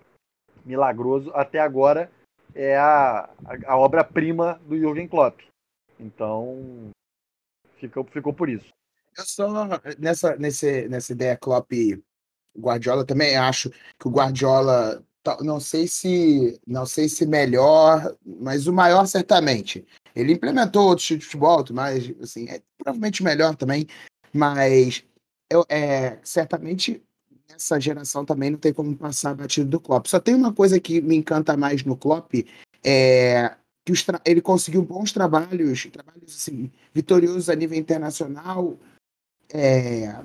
milagroso até agora é a, a, a obra-prima do Jürgen Klopp. Então, ficou, ficou por isso.
Eu só, nessa, nesse, nessa ideia Klopp Guardiola, também acho que o Guardiola, não sei se não sei se melhor, mas o maior certamente. Ele implementou outros tipos de futebol, mas assim, é provavelmente melhor também, mas eu, é, certamente essa geração também não tem como passar batido do Klopp. Só tem uma coisa que me encanta mais no Klopp, é que ele conseguiu bons trabalhos, trabalhos assim, vitoriosos a nível internacional, é,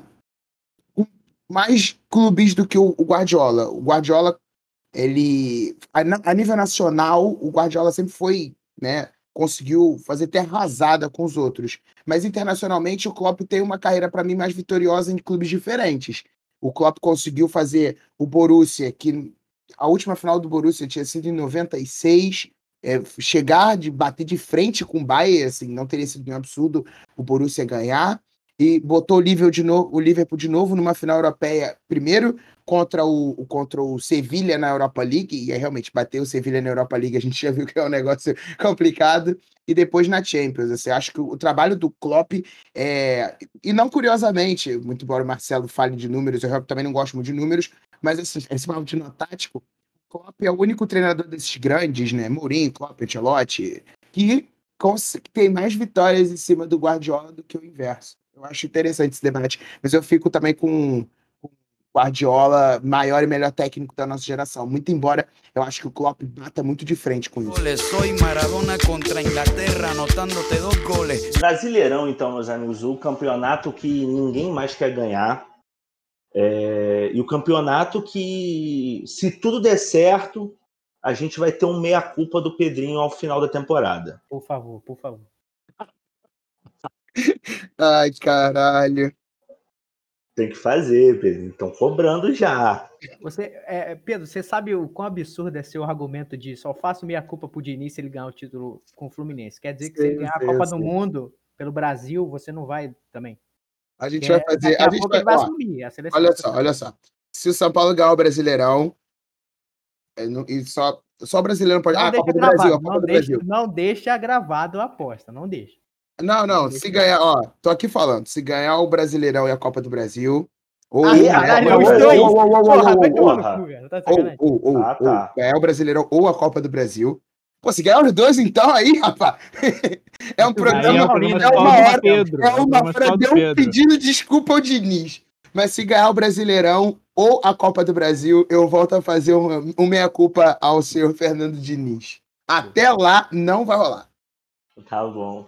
mais clubes do que o, o, Guardiola. O Guardiola, ele a, a, nível nacional, o Guardiola sempre foi, né, conseguiu fazer até arrasada com os outros. Mas internacionalmente, o Klopp tem uma carreira para mim mais vitoriosa em clubes diferentes. O Klopp conseguiu fazer o Borussia, que a última final do Borussia tinha sido em 96, é, chegar de bater de frente com o Bayern, assim, não teria sido um absurdo o Borussia ganhar e botou o Liverpool de novo, o Liverpool de novo numa final europeia, primeiro contra o, contra o Sevilha na Europa League, e aí realmente bater o Sevilha na Europa League, a gente já viu que é um (laughs) negócio complicado, e depois na Champions. Assim, acho que o, trabalho do Klopp é. E não curiosamente, muito embora o Marcelo fale de números, eu também não gosto muito de números, mas esse, (laughs) esse papo de tático, o Klopp é o único treinador desses grandes, né? Mourinho, Klopp, Ancelotti, que tem mais vitórias em cima do Guardiola do que o inverso. Eu acho interessante esse debate, mas eu fico também com Guardiola, maior e melhor técnico da nossa geração. Muito embora eu acho que o Klopp bata muito de frente com isso.
Maradona contra Inglaterra, anotándote dois goles.
Brasileirão, então, meus amigos, o campeonato que ninguém mais quer ganhar. É... E o campeonato que, se tudo der certo, a gente vai ter um meia-culpa do Pedrinho ao final da temporada.
Por favor, por favor.
Ai, caralho.
Tem que fazer, Pedro. Estão cobrando já.
Você, é, Pedro, você sabe o quão absurdo é seu argumento de só faço minha culpa pro Diniz se ele ganhar o título com o Fluminense? Quer dizer que sim, se ele ganhar sim, a Copa sim. do Mundo pelo Brasil, você não vai também?
A gente vai fazer. A, gente vai, vai ó, assumir a seleção. Olha só, olha só. Se o São Paulo ganhar o Brasileirão, é, e só, só o brasileiro pode.
Não
ah, a
Copa
do
gravado,
Brasil, a Copa
não
do
deixa,
Brasil.
Não deixa gravado a aposta, não deixa.
Não, não, se ganhar, ó, tô aqui falando, se ganhar o Brasileirão e a Copa do Brasil, ou
ah,
ganhar o Brasileirão ou a Copa do Brasil, Pô, se ganhar os dois, então, aí, rapaz. (laughs) É um programa.
É
É,
programa
uma
só do
hora.
Pedro,
É
é
uma hora
só do
de um
Pedro.
pedindo desculpa ao Diniz. Mas se ganhar o Brasileirão ou a Copa do Brasil, eu volto a fazer um, um meia-culpa ao senhor Fernando Diniz. Até lá, não vai rolar.
Tá bom.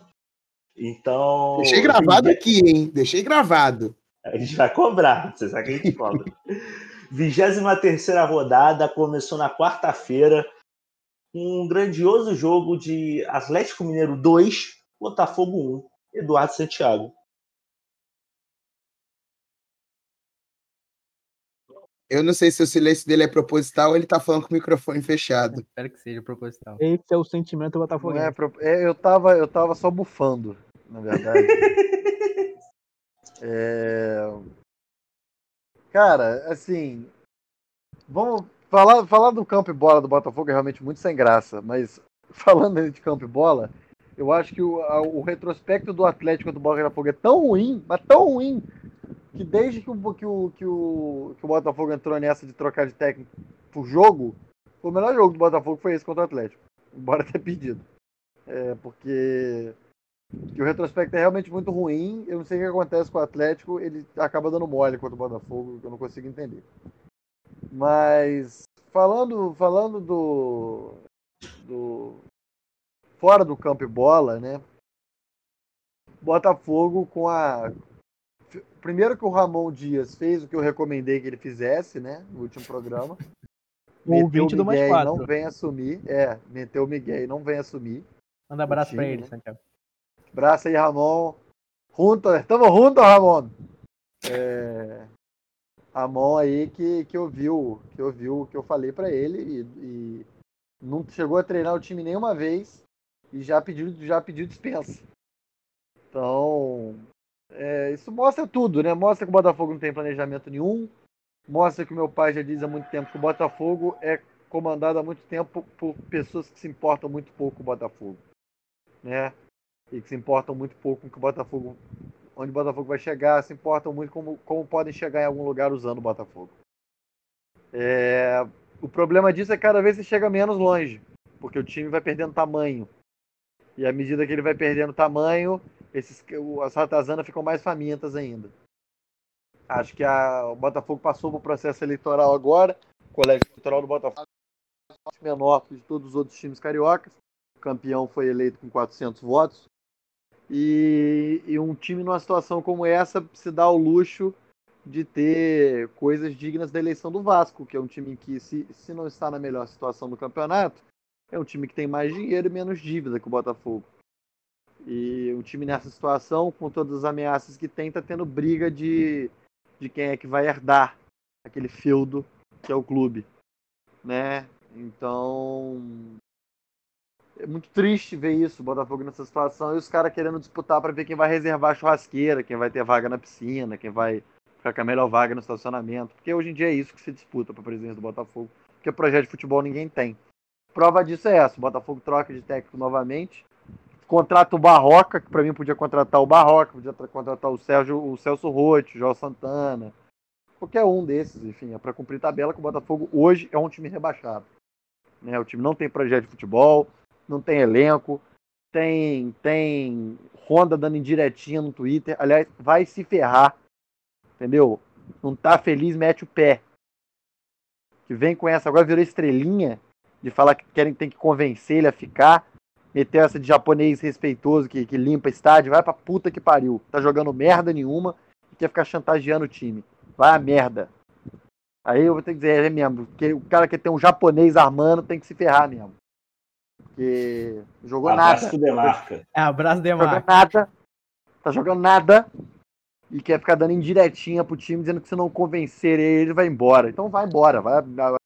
Então.
Deixei gravado aqui, hein? Deixei gravado.
A gente vai cobrar, você sabe que a gente cobra. (laughs) 23 rodada começou na quarta-feira. Um grandioso jogo de Atlético Mineiro 2, Botafogo 1. Eduardo Santiago.
Eu não sei se o silêncio dele é proposital ou ele tá falando com o microfone fechado.
Espero que seja proposital.
Esse é o sentimento botafoguense.
é pro- é, eu, tava, eu tava só bufando, na verdade. (laughs) É, Cara, assim. Vamos falar, falar do campo e bola do Botafogo é realmente muito sem graça, mas (laughs) falando de campo e bola, eu acho que o, a- o retrospecto do Atlético do Botafogo é tão ruim, mas tão ruim, que desde que o, que o, que o, que o Botafogo entrou nessa de trocar de técnico por jogo, o melhor jogo do Botafogo foi esse contra o Atlético, embora ter pedido. É, porque que o retrospecto é realmente muito ruim. Eu não sei o que acontece com o Atlético, ele acaba dando mole contra o Botafogo, que eu não consigo entender. Mas falando, falando do, do fora do campo e bola, né? Botafogo com a primeiro que o Ramon Dias fez o que eu recomendei que ele fizesse, né, no último programa. (laughs)
O ouvinte do Mais
e não
Quatro.
vem assumir, é, meteu o Miguel e não vem assumir.
Manda abraço
time,
pra ele,
né?
Santiago.
Abraço aí, Ramon. Junto, tamo junto, Ramon. É, Ramon aí que, que ouviu, que ouviu o que eu falei pra ele e, e não chegou a treinar o time nenhuma vez e já pediu, já pediu dispensa. Então, é, isso mostra tudo, né? Mostra que o Botafogo não tem planejamento nenhum. Mostra que o meu pai já diz há muito tempo que o Botafogo é comandado há muito tempo por pessoas que se importam muito pouco com o Botafogo, né? E que se importam muito pouco com que o Botafogo, onde o Botafogo vai chegar, se importam muito como, como podem chegar em algum lugar usando o Botafogo. É, o problema disso é que cada vez você chega menos longe, porque o time vai perdendo tamanho. E à medida que ele vai perdendo tamanho, esses, as ratazanas ficam mais famintas ainda. Acho que a- o Botafogo passou por processo eleitoral agora. O colégio eleitoral do Botafogo menor que de todos os outros times cariocas. O campeão foi eleito com 400 votos. E, e um time numa situação como essa se dá o luxo de ter coisas dignas da eleição do Vasco, que é um time que, se, se não está na melhor situação do campeonato, é um time que tem mais dinheiro e menos dívida que o Botafogo. E um time nessa situação, com todas as ameaças que tem, está tendo briga de, de quem é que vai herdar aquele feudo que é o clube. Né? Então. É muito triste ver isso, o Botafogo nessa situação, e os caras querendo disputar para ver quem vai reservar a churrasqueira, quem vai ter vaga na piscina, quem vai ficar com a melhor vaga no estacionamento. Porque hoje em dia é isso que se disputa para presidência do Botafogo. Porque projeto de futebol ninguém tem. Prova disso é essa: o Botafogo troca de técnico novamente, contrata o Barroca, que para mim podia contratar o Barroca, podia tra- contratar o Sérgio, o Celso Rotti, o João Santana, qualquer um desses, enfim, é para cumprir tabela que o Botafogo hoje é um time rebaixado. Né? O time não tem projeto de futebol, não tem elenco, tem tem Honda dando indiretinha no Twitter. Aliás, vai se ferrar, entendeu? Não tá feliz, mete o pé. Que vem com essa, agora virou estrelinha de falar que querem tem que convencer ele a ficar. Meteu essa de japonês respeitoso que, que limpa estádio, vai pra puta que pariu. Tá jogando merda nenhuma e quer ficar chantageando o time. Vai a merda. Aí eu vou ter que dizer, é mesmo, porque o cara que tem um japonês armando tem que se ferrar mesmo. Porque jogou
Abraço
nada.
Demarca.
É, abraço,
Jogou
Demar.
nada. Tá jogando nada. E quer ficar dando indiretinha pro time, dizendo que se não convencer ele, ele vai embora. Então vai embora. Vai, vai,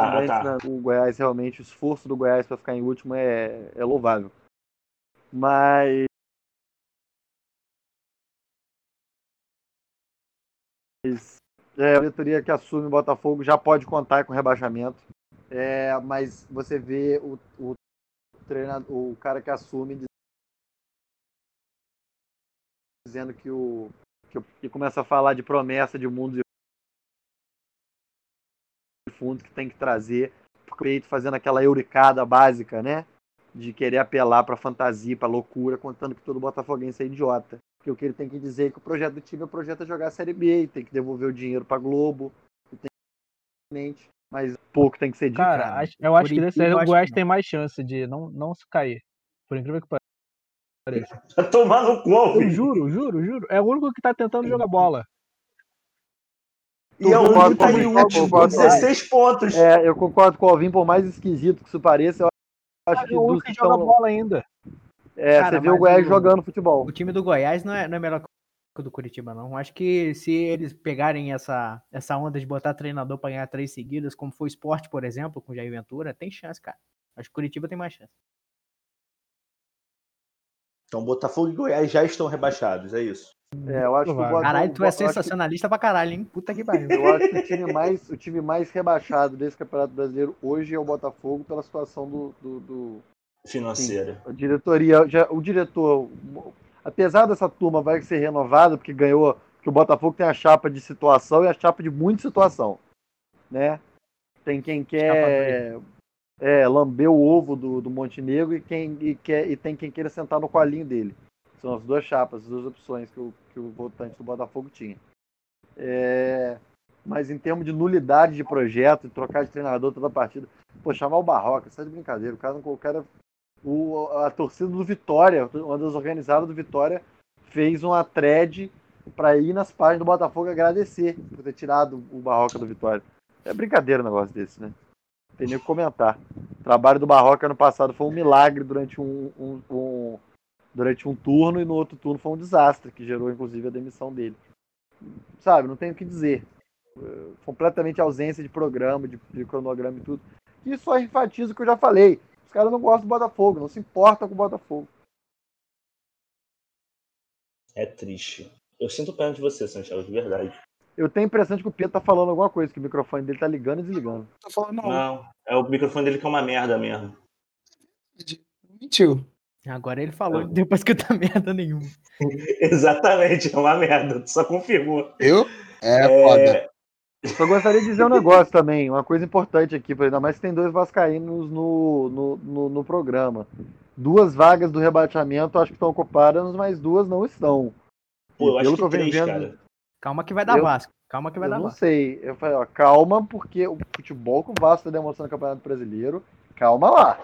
Ah, tá.
o Goiás realmente, o esforço do Goiás para ficar em último é, é louvável. Mas. É, a diretoria que assume o Botafogo já pode contar com rebaixamento. É, mas você vê o, o treinador, o cara que assume dizendo que o que, que começa a falar de promessa de mundos fundos que tem que trazer, peito fazendo aquela euricada básica, né? De querer apelar pra fantasia, pra loucura, contando que todo botafoguense é idiota. Porque o que ele tem que dizer é que o projeto do time é o projeto é jogar a Série B, e tem que devolver o dinheiro pra Globo, e tem mas pouco tem que ser dito.
Cara, acho- eu acho que
eu
o
acho
Goiás tem mais chance de não, não se cair. Por incrível que pareça. (laughs)
Tomar no cu,
Eu juro, juro, juro. É o único que tá tentando (laughs) jogar bola.
E é o único que tá em último, com
concordo com o
16 pontos.
É, eu concordo com o Alvim, por mais esquisito que isso pareça, eu acho que
É o
que
que joga
estão.
bola ainda.
É,
Cara,
você vê o Goiás
o-
jogando futebol.
O time do Goiás não é, não é melhor que o do Curitiba, não. Acho que se eles pegarem essa, essa onda de botar treinador pra ganhar três seguidas, como foi o esporte, por exemplo, com o Jair Ventura, tem chance, cara. Acho que o Curitiba tem mais chance.
Então Botafogo e Goiás já estão rebaixados, é isso.
É, eu acho que o
Provável.
Botafogo-
Caralho, tu é
acho que-
sensacionalista pra caralho, hein? Puta que pariu.
Eu acho que o time mais, o time mais rebaixado desse Campeonato Brasileiro hoje é o Botafogo pela situação do, do, do-
Financeira.
a diretoria, já, o diretor, apesar dessa turma vai ser renovada porque ganhou, que o Botafogo tem a chapa de situação e a chapa de muita situação, né? Tem quem quer é, lamber o ovo do, do Montenegro e quem e quer e tem quem queira sentar no colinho dele. São as duas chapas, as duas opções que o, que o votante do Botafogo tinha. É, mas em termos de nulidade de projeto, trocar de treinador toda a partida, pô, chamar o Barroca, é de brincadeira. O cara, o cara o, a torcida do Vitória, uma das organizadas do Vitória, fez uma thread para ir nas páginas do Botafogo agradecer por ter tirado o Barroca do Vitória. É brincadeira um negócio desse, né? Não Tem nem o que comentar. O trabalho do Barroca ano passado foi um milagre durante um, um- um- durante um turno e no outro turno foi um desastre, que gerou inclusive a demissão dele. Sabe, não tenho o que dizer. Eh, Completamente ausência de programa, de, de cronograma e tudo. Isso só enfatiza o que eu já falei. Os caras não gostam do Botafogo, não se importam com o Botafogo.
É triste. Eu sinto pena de você, Santiago, de verdade.
Eu tenho a impressão de que o Pedro tá falando alguma coisa, que o microfone dele tá ligando e desligando.
Tô falando, não.
Não, é o microfone dele que é uma merda mesmo.
Mentiu.
Agora ele falou, não deu pra escutar merda nenhuma. (laughs)
Exatamente, é uma merda. Tu só confirmou.
Eu? É, foda.
Eu só gostaria de dizer um negócio também, uma coisa importante aqui, por ainda mais que tem dois vascaínos no, no, no, no programa. Duas vagas do rebateamento acho que estão ocupadas, mas duas não estão.
Pô, eu acho que
eu
três,
vendo-
cara.
Calma que vai dar
Eu-
Vasco. Calma que vai
eu
dar
não
Vasco.
sei. Eu falei, ó, calma, porque o futebol que o Vasco tá demonstrando no Campeonato Brasileiro, calma lá.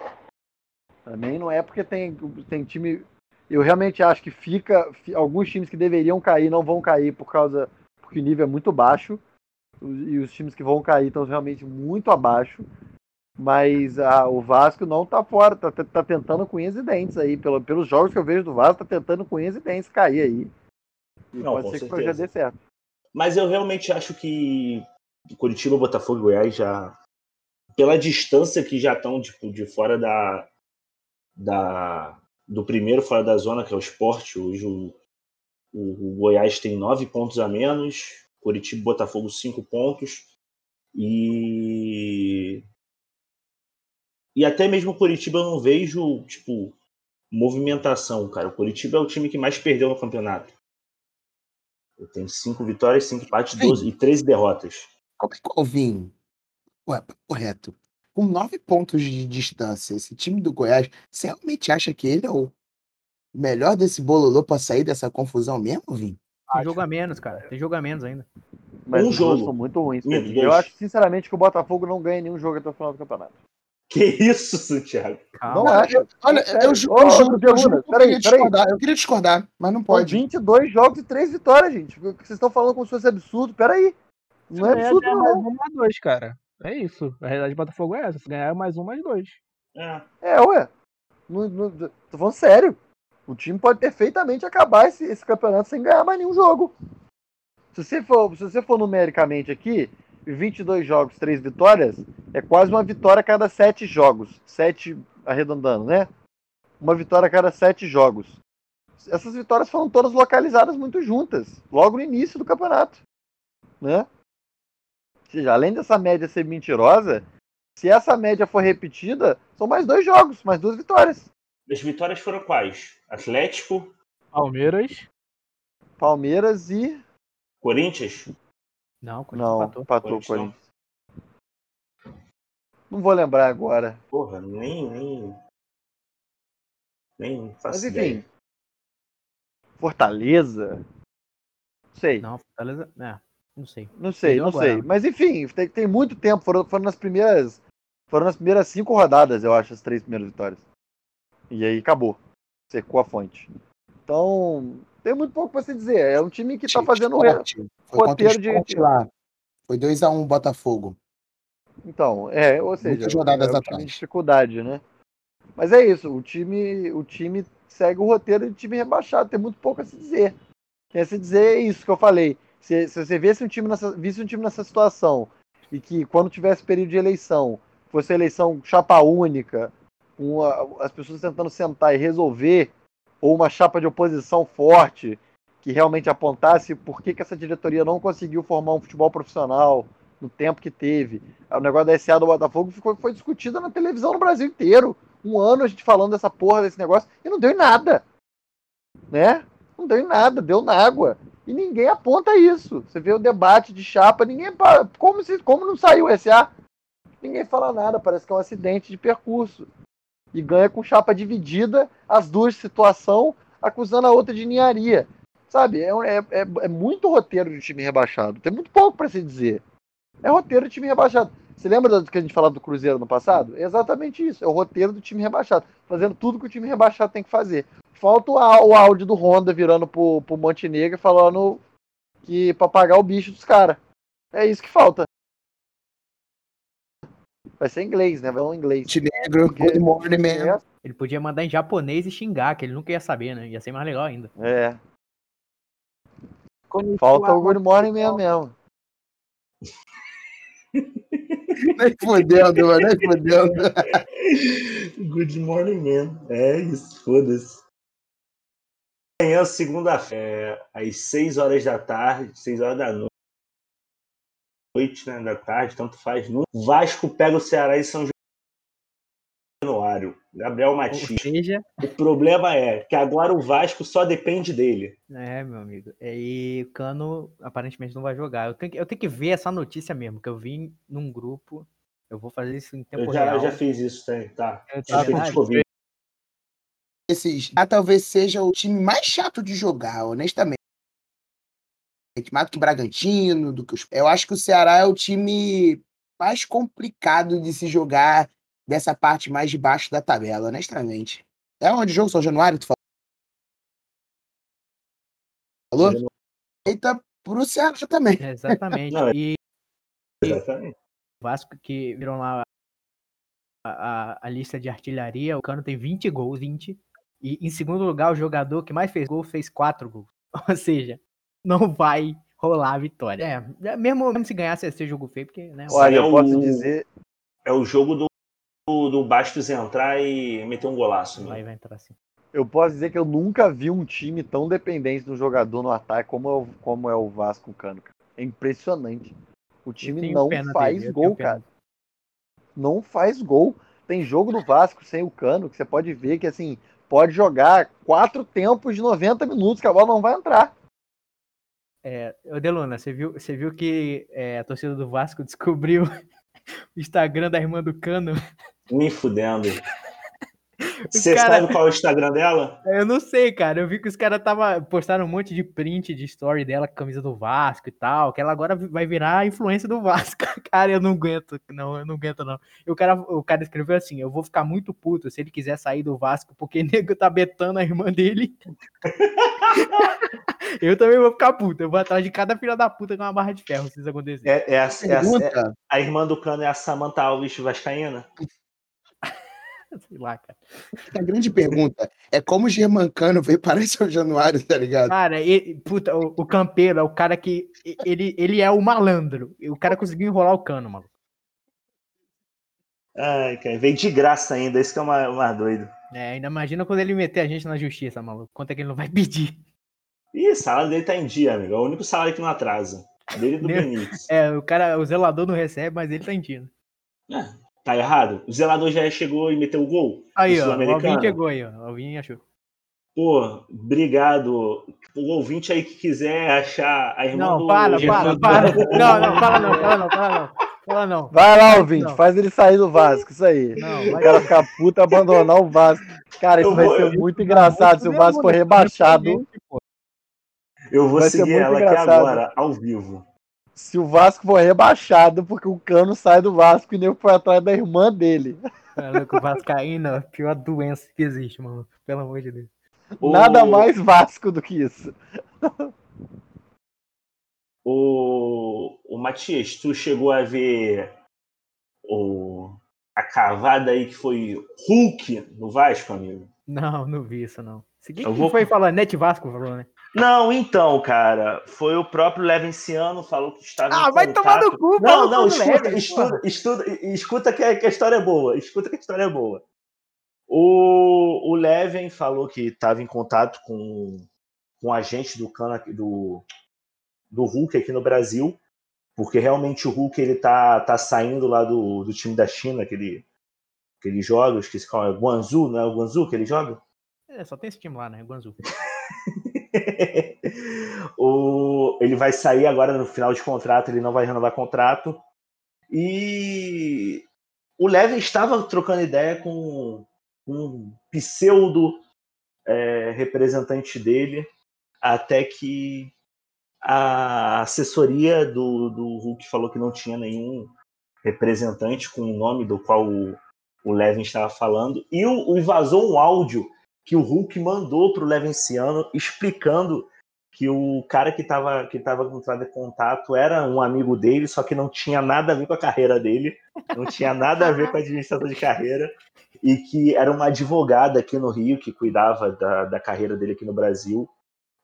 Também não é porque tem, tem time. Eu realmente acho que fica. fi- Alguns times que deveriam cair não vão cair por causa. Porque o nível é muito baixo. E os times que vão cair estão realmente muito abaixo. Mas ah, o Vasco não tá fora, tá, tá tentando com unhas e dentes aí. Pelo, pelos jogos que eu vejo do Vasco, tá tentando com unhas e dentes cair aí. E
Não,
pode ser que o projeto dê certo.
Mas eu realmente acho que Curitiba, Botafogo e Goiás já. Pela distância que já estão tipo, de fora da, da. Do primeiro fora da zona, que é o esporte. Hoje o, o, o Goiás tem nove pontos a menos. Curitiba e Botafogo, cinco pontos. E. E até mesmo o Curitiba eu não vejo, tipo, movimentação, cara. O Curitiba é o time que mais perdeu no campeonato. Ele tem cinco vitórias, cinco empates,
Sim.
12 e 13 derrotas.
Como é que o Alvin? Ué, correto. Com nove pontos de distância, esse time do Goiás, você realmente acha que ele é o melhor desse bololô pra sair dessa confusão mesmo, Vim?
Tem jogo a menos, cara. Tem jogo a menos ainda.
Mas
Um jogo.
são muito ruins. Eu acho, sinceramente, que o Botafogo não ganha nenhum jogo até o final do campeonato.
Que isso, Santiago?
Calma.
Não acho.
Olha,
Sério?
eu, eu juro, eu juro eu
peraí,
queria
peraí.
discordar. Eu queria discordar, mas não
São
pode.
22 jogos e 3 vitórias, gente. O que vocês estão falando como se fosse absurdo? Peraí. Não é absurdo,
é mais
não.
um, mais dois, cara. É isso. A realidade do Botafogo é essa. Se ganhar é mais um, mais dois.
É.
É, ué. Não, não, tô falando sério. O time pode perfeitamente acabar esse, esse campeonato sem ganhar mais nenhum jogo. Se você for, se você for numericamente aqui, 22 jogos, 3 vitórias, é quase uma vitória a cada 7 jogos. 7 arredondando, né? Uma vitória a cada 7 jogos. Essas vitórias foram todas localizadas muito juntas, logo no início do campeonato. Né? Ou seja, além dessa média ser mentirosa, se essa média for repetida, são mais dois jogos, mais duas vitórias.
As vitórias foram quais? Atlético,
Palmeiras.
Palmeiras e.
Corinthians?
Não, Corinthians
Não,
empatou.
empatou o
Corinthians não.
Corinthians. Não vou lembrar agora.
Porra, nem. Nem, nem faço
Mas
ideia.
enfim. Fortaleza? Não sei.
Não, Fortaleza. É, não sei.
Não sei, não sei. Mas enfim, tem, tem muito tempo. Foram, foram nas primeiras. Foram nas primeiras cinco rodadas, eu acho, as três primeiras vitórias. E aí acabou. Secou a fonte. Então, tem muito pouco pra se dizer. É um time que tá fazendo. o
Esporte. Foi
roteiro de-
Esporte lá. Foi 2x1 Botafogo.
Então, é, ou seja,
Muitas rodadas
é um time
atrás.
de dificuldade, né? Mas é isso, o time, o time segue o roteiro de time rebaixado, tem muito pouco a se dizer. Tem a se dizer é isso que eu falei. Se, se você visse um, time nessa, visse um time nessa situação e que quando tivesse período de eleição, fosse eleição chapa única, as pessoas tentando sentar e resolver, ou uma chapa de oposição forte que realmente apontasse por que, que essa diretoria não conseguiu formar um futebol profissional no tempo que teve. O negócio da SA do Botafogo ficou, foi discutido na televisão no Brasil inteiro. Um ano a gente falando dessa porra desse negócio e não deu em nada. Né? Não deu em nada, deu na água. E ninguém aponta isso. Você vê o debate de chapa, ninguém. Como, se, como não saiu o SA? Ninguém fala nada, parece que é um acidente de percurso. E ganha com chapa dividida, as duas situação, acusando a outra de ninharia. Sabe? É, é, é, é muito roteiro de time rebaixado. Tem muito pouco para se dizer. É roteiro de time rebaixado. Você lembra do que a gente falava do Cruzeiro no passado? É exatamente isso. É o roteiro do time rebaixado. Fazendo tudo que o time rebaixado tem que fazer. Falta o, áudio do Honda virando pro, pro Montenegro e falando que pra pagar o bicho dos caras. É isso que falta. Vai ser em inglês, né? Vai ser em inglês.
Montenegro,
Porque-
good morning, man.
Ele podia mandar em japonês e xingar, que ele nunca ia saber, né? Ia ser mais legal ainda.
É. Falta o Good Morning mesmo mesmo. (laughs)
Nem fodendo, mano, nem fodendo. (laughs)
Good morning, man. É isso, foda-se. Amanhã, segunda-feira, às 6 horas da tarde, 6 horas da noite, noite, né, da tarde, tanto faz. No Vasco pega o Ceará em São Januário. Gabriel Matias.
seja,
O problema é que agora o Vasco só depende dele.
é, meu amigo. E o Cano aparentemente não vai jogar. Eu tenho, que, eu tenho que ver essa notícia mesmo, que eu vi num grupo. Eu vou fazer isso em tempo
Eu já,
real.
eu já fiz isso, tá? tá.
Eu verdade.
Covid.
Esses, ah, talvez seja o time mais chato de jogar, honestamente. Mais do que o Bragantino, do que os... Eu acho que o Ceará é o time mais complicado de se jogar dessa parte mais de baixo da tabela, honestamente. É onde o jogo São Januário, tu falou?
São
Eita, pro Ceará também.
Exatamente.
Não, é-
E
Exatamente.
o Vasco que viram lá a, a- a lista de artilharia, o Cano tem 20 gols, 20. E em segundo lugar, o jogador que mais fez gol fez 4 gols. (laughs) Ou seja, não vai rolar a vitória. É, mesmo, mesmo se ganhasse, ia ser jogo feio, porque, né?
Olha,
é
eu posso
o-
dizer.
É o jogo do, do, do Bastos entrar e meter um golaço. né?
Vai, vai entrar assim.
Eu posso dizer que eu nunca vi um time tão dependente do jogador no ataque como é o, como é o Vasco Cano. cara. É impressionante. O
Eu
time não faz
dele, eu
gol, cara. Não faz gol. Tem jogo do Vasco sem o Cano que você pode ver que assim pode jogar quatro tempos de 90 minutos que a bola não vai entrar.
É, ô Deluna, você viu, você viu que é, a torcida do Vasco (laughs) descobriu o Instagram da irmã do Cano?
Me fudendo. Você
cara-
sabe qual é o Instagram dela?
Eu não sei, cara. Eu vi que os caras tava postaram um monte de print de story dela com a camisa do Vasco e tal, que ela agora vai virar a influência do Vasco. (laughs) Cara, eu não aguento, não, eu não aguento não. E o cara, o cara escreveu assim: "Eu vou ficar muito puto se ele quiser sair do Vasco porque (laughs) nego tá betando a irmã dele". (laughs) eu também vou ficar puto. Eu vou atrás de cada filha da puta com uma barra de ferro se isso acontecer.
É, é a, é a- é- a irmã do Cano é a Samantha Alves Vascaína? (laughs)
Sei lá, cara.
a grande pergunta é como o Germancano veio para em São Januário, tá ligado?
Cara, e- puta, o, o campeiro é o cara que. Ele, ele é o malandro. O cara conseguiu enrolar o cano, mano.
Ai, cara, veio de graça ainda, esse que é o mais, o mais doido.
É, ainda imagina quando ele meter a gente na justiça, maluco. Quanto é que ele não vai pedir?
Ih, o salário dele tá em dia, amigo. É o único salário que não atrasa. Dele do Benítez.
É, o cara, o zelador não recebe, mas ele tá indo.
É, tá errado? O zelador já chegou e meteu o gol?
Aí, ó, o Alvin chegou aí, ó. O Alvin achou.
Pô, obrigado. O ouvinte aí que quiser achar a irmã
Não,
do
para, para, para. Não, não, fala não, fala não, fala não. Fala não.
Vai lá,
Não.
ouvinte, faz ele sair do Vasco, isso aí.
Não,
O
vai
cara ficar puto e abandonar o Vasco. Cara, isso
Eu
vai
vou-
ser muito engraçado se o Vasco for rebaixado.
Eu vou
Vai ser
seguir
muito
ela aqui
engraçado.
agora, ao vivo.
Se o Vasco for rebaixado, porque o Cano sai do Vasco e nem foi atrás da irmã dele.
O Vascaíno é a pior doença que existe, mano. Pelo amor de Deus.
O-
Nada mais Vasco do que isso.
O, o Matias, tu chegou a ver o, a cavada aí que foi Hulk no Vasco, amigo?
Não, não vi isso, não.
Eu
que
vou-
foi falar? Net Vasco falou, né?
Não, então, cara, foi o próprio Levenciano falou que estava em
Ah, vai tomar
contato-
no cu,
Não, não, escuta,
Leven,
estuda, estuda, escuta que, a- que a história é boa. Escuta que a história é boa. O, o Leven falou que estava em contato com, com o agente do cano aqui- do, do Hulk aqui no Brasil, porque realmente o Hulk ele tá, tá saindo lá do, do time da China que ele, que ele joga, eu esqueci qual é, Guangzhou, não é o Guangzhou que ele joga?
É, só tem esse time lá, né? Guangzhou. (laughs) (laughs)
o, ele vai sair agora no final de contrato, ele não vai renovar contrato. E o Levin estava trocando ideia com um pseudo é, representante dele, até que a assessoria do, do Hulk falou que não tinha nenhum representante com o nome do qual o, o Levin estava falando, e, o, e vazou um áudio que o Hulk mandou para o Levenciano explicando que o cara que estava que tava com entrada em contato era um amigo dele, só que não tinha nada a ver com a carreira dele, não tinha nada a ver com a administração de carreira, e que era uma advogada aqui no Rio que cuidava da, da carreira dele aqui no Brasil.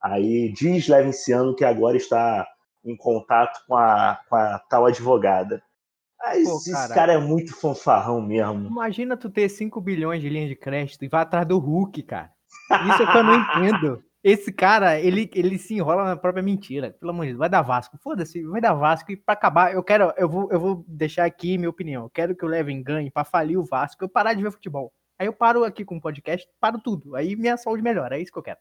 Aí diz Levenciano que agora está em contato com a, com a tal advogada. Mas
Pô,
esse
cara.
cara é muito fanfarrão mesmo.
Imagina tu ter 5 bilhões de linha de crédito e vai atrás do Hulk, cara. Isso é que eu não entendo. Esse cara, ele, ele se enrola na própria mentira. Pelo amor de Deus, vai dar Vasco. Foda-se, vai dar Vasco. E pra acabar, eu quero, eu vou, eu vou deixar aqui minha opinião. Eu quero que o Levin ganhe pra falir o Vasco, eu parar de ver futebol. Aí eu paro aqui com o podcast, paro tudo. Aí minha saúde melhora. É isso que eu quero.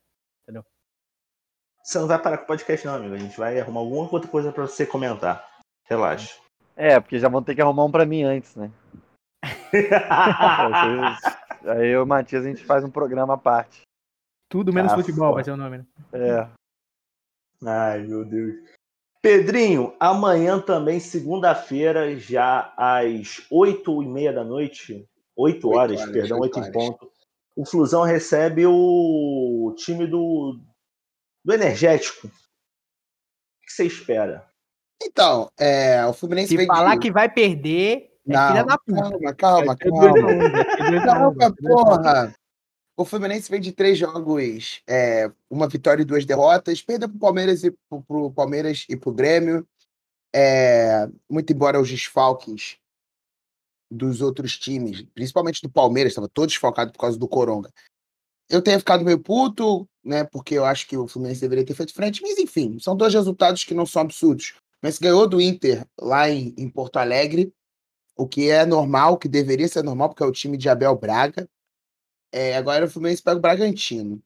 Você não vai parar com o podcast, não, amigo. A gente vai arrumar alguma outra coisa pra você comentar. Relaxa.
É, porque já vão ter que arrumar um pra mim antes, né? (laughs) Aí eu e o Matias a gente faz um programa à parte.
Tudo menos
Ah,
futebol vai ser o nome, né?
É.
Ai, meu Deus. Pedrinho, amanhã também, segunda-feira, já às oito e meia da noite, oito horas,
horas,
perdão,
oito
em ponto, o Flusão recebe o time do, do Energético. O que você espera?
Então, é, o Fluminense
Se
vem
falar
de...
que vai perder, é
Não,
filha da puta.
calma, calma, calma. Calma, porra. O Fluminense vem de três jogos, é, uma vitória e duas derrotas. Perdeu pro Palmeiras e pro, pro Palmeiras e pro Grêmio. É, muito embora os desfalques dos outros times, principalmente do Palmeiras, estava todo desfalcado por causa do Coronga. Eu tenho ficado meio puto, né? Porque eu acho que o Fluminense deveria ter feito frente, mas enfim, são dois resultados que não são absurdos. Mas ganhou do Inter lá em, em Porto Alegre, o que é normal, que deveria ser normal, porque é o time de Abel Braga. É, agora o Fluminense pega o Bragantino.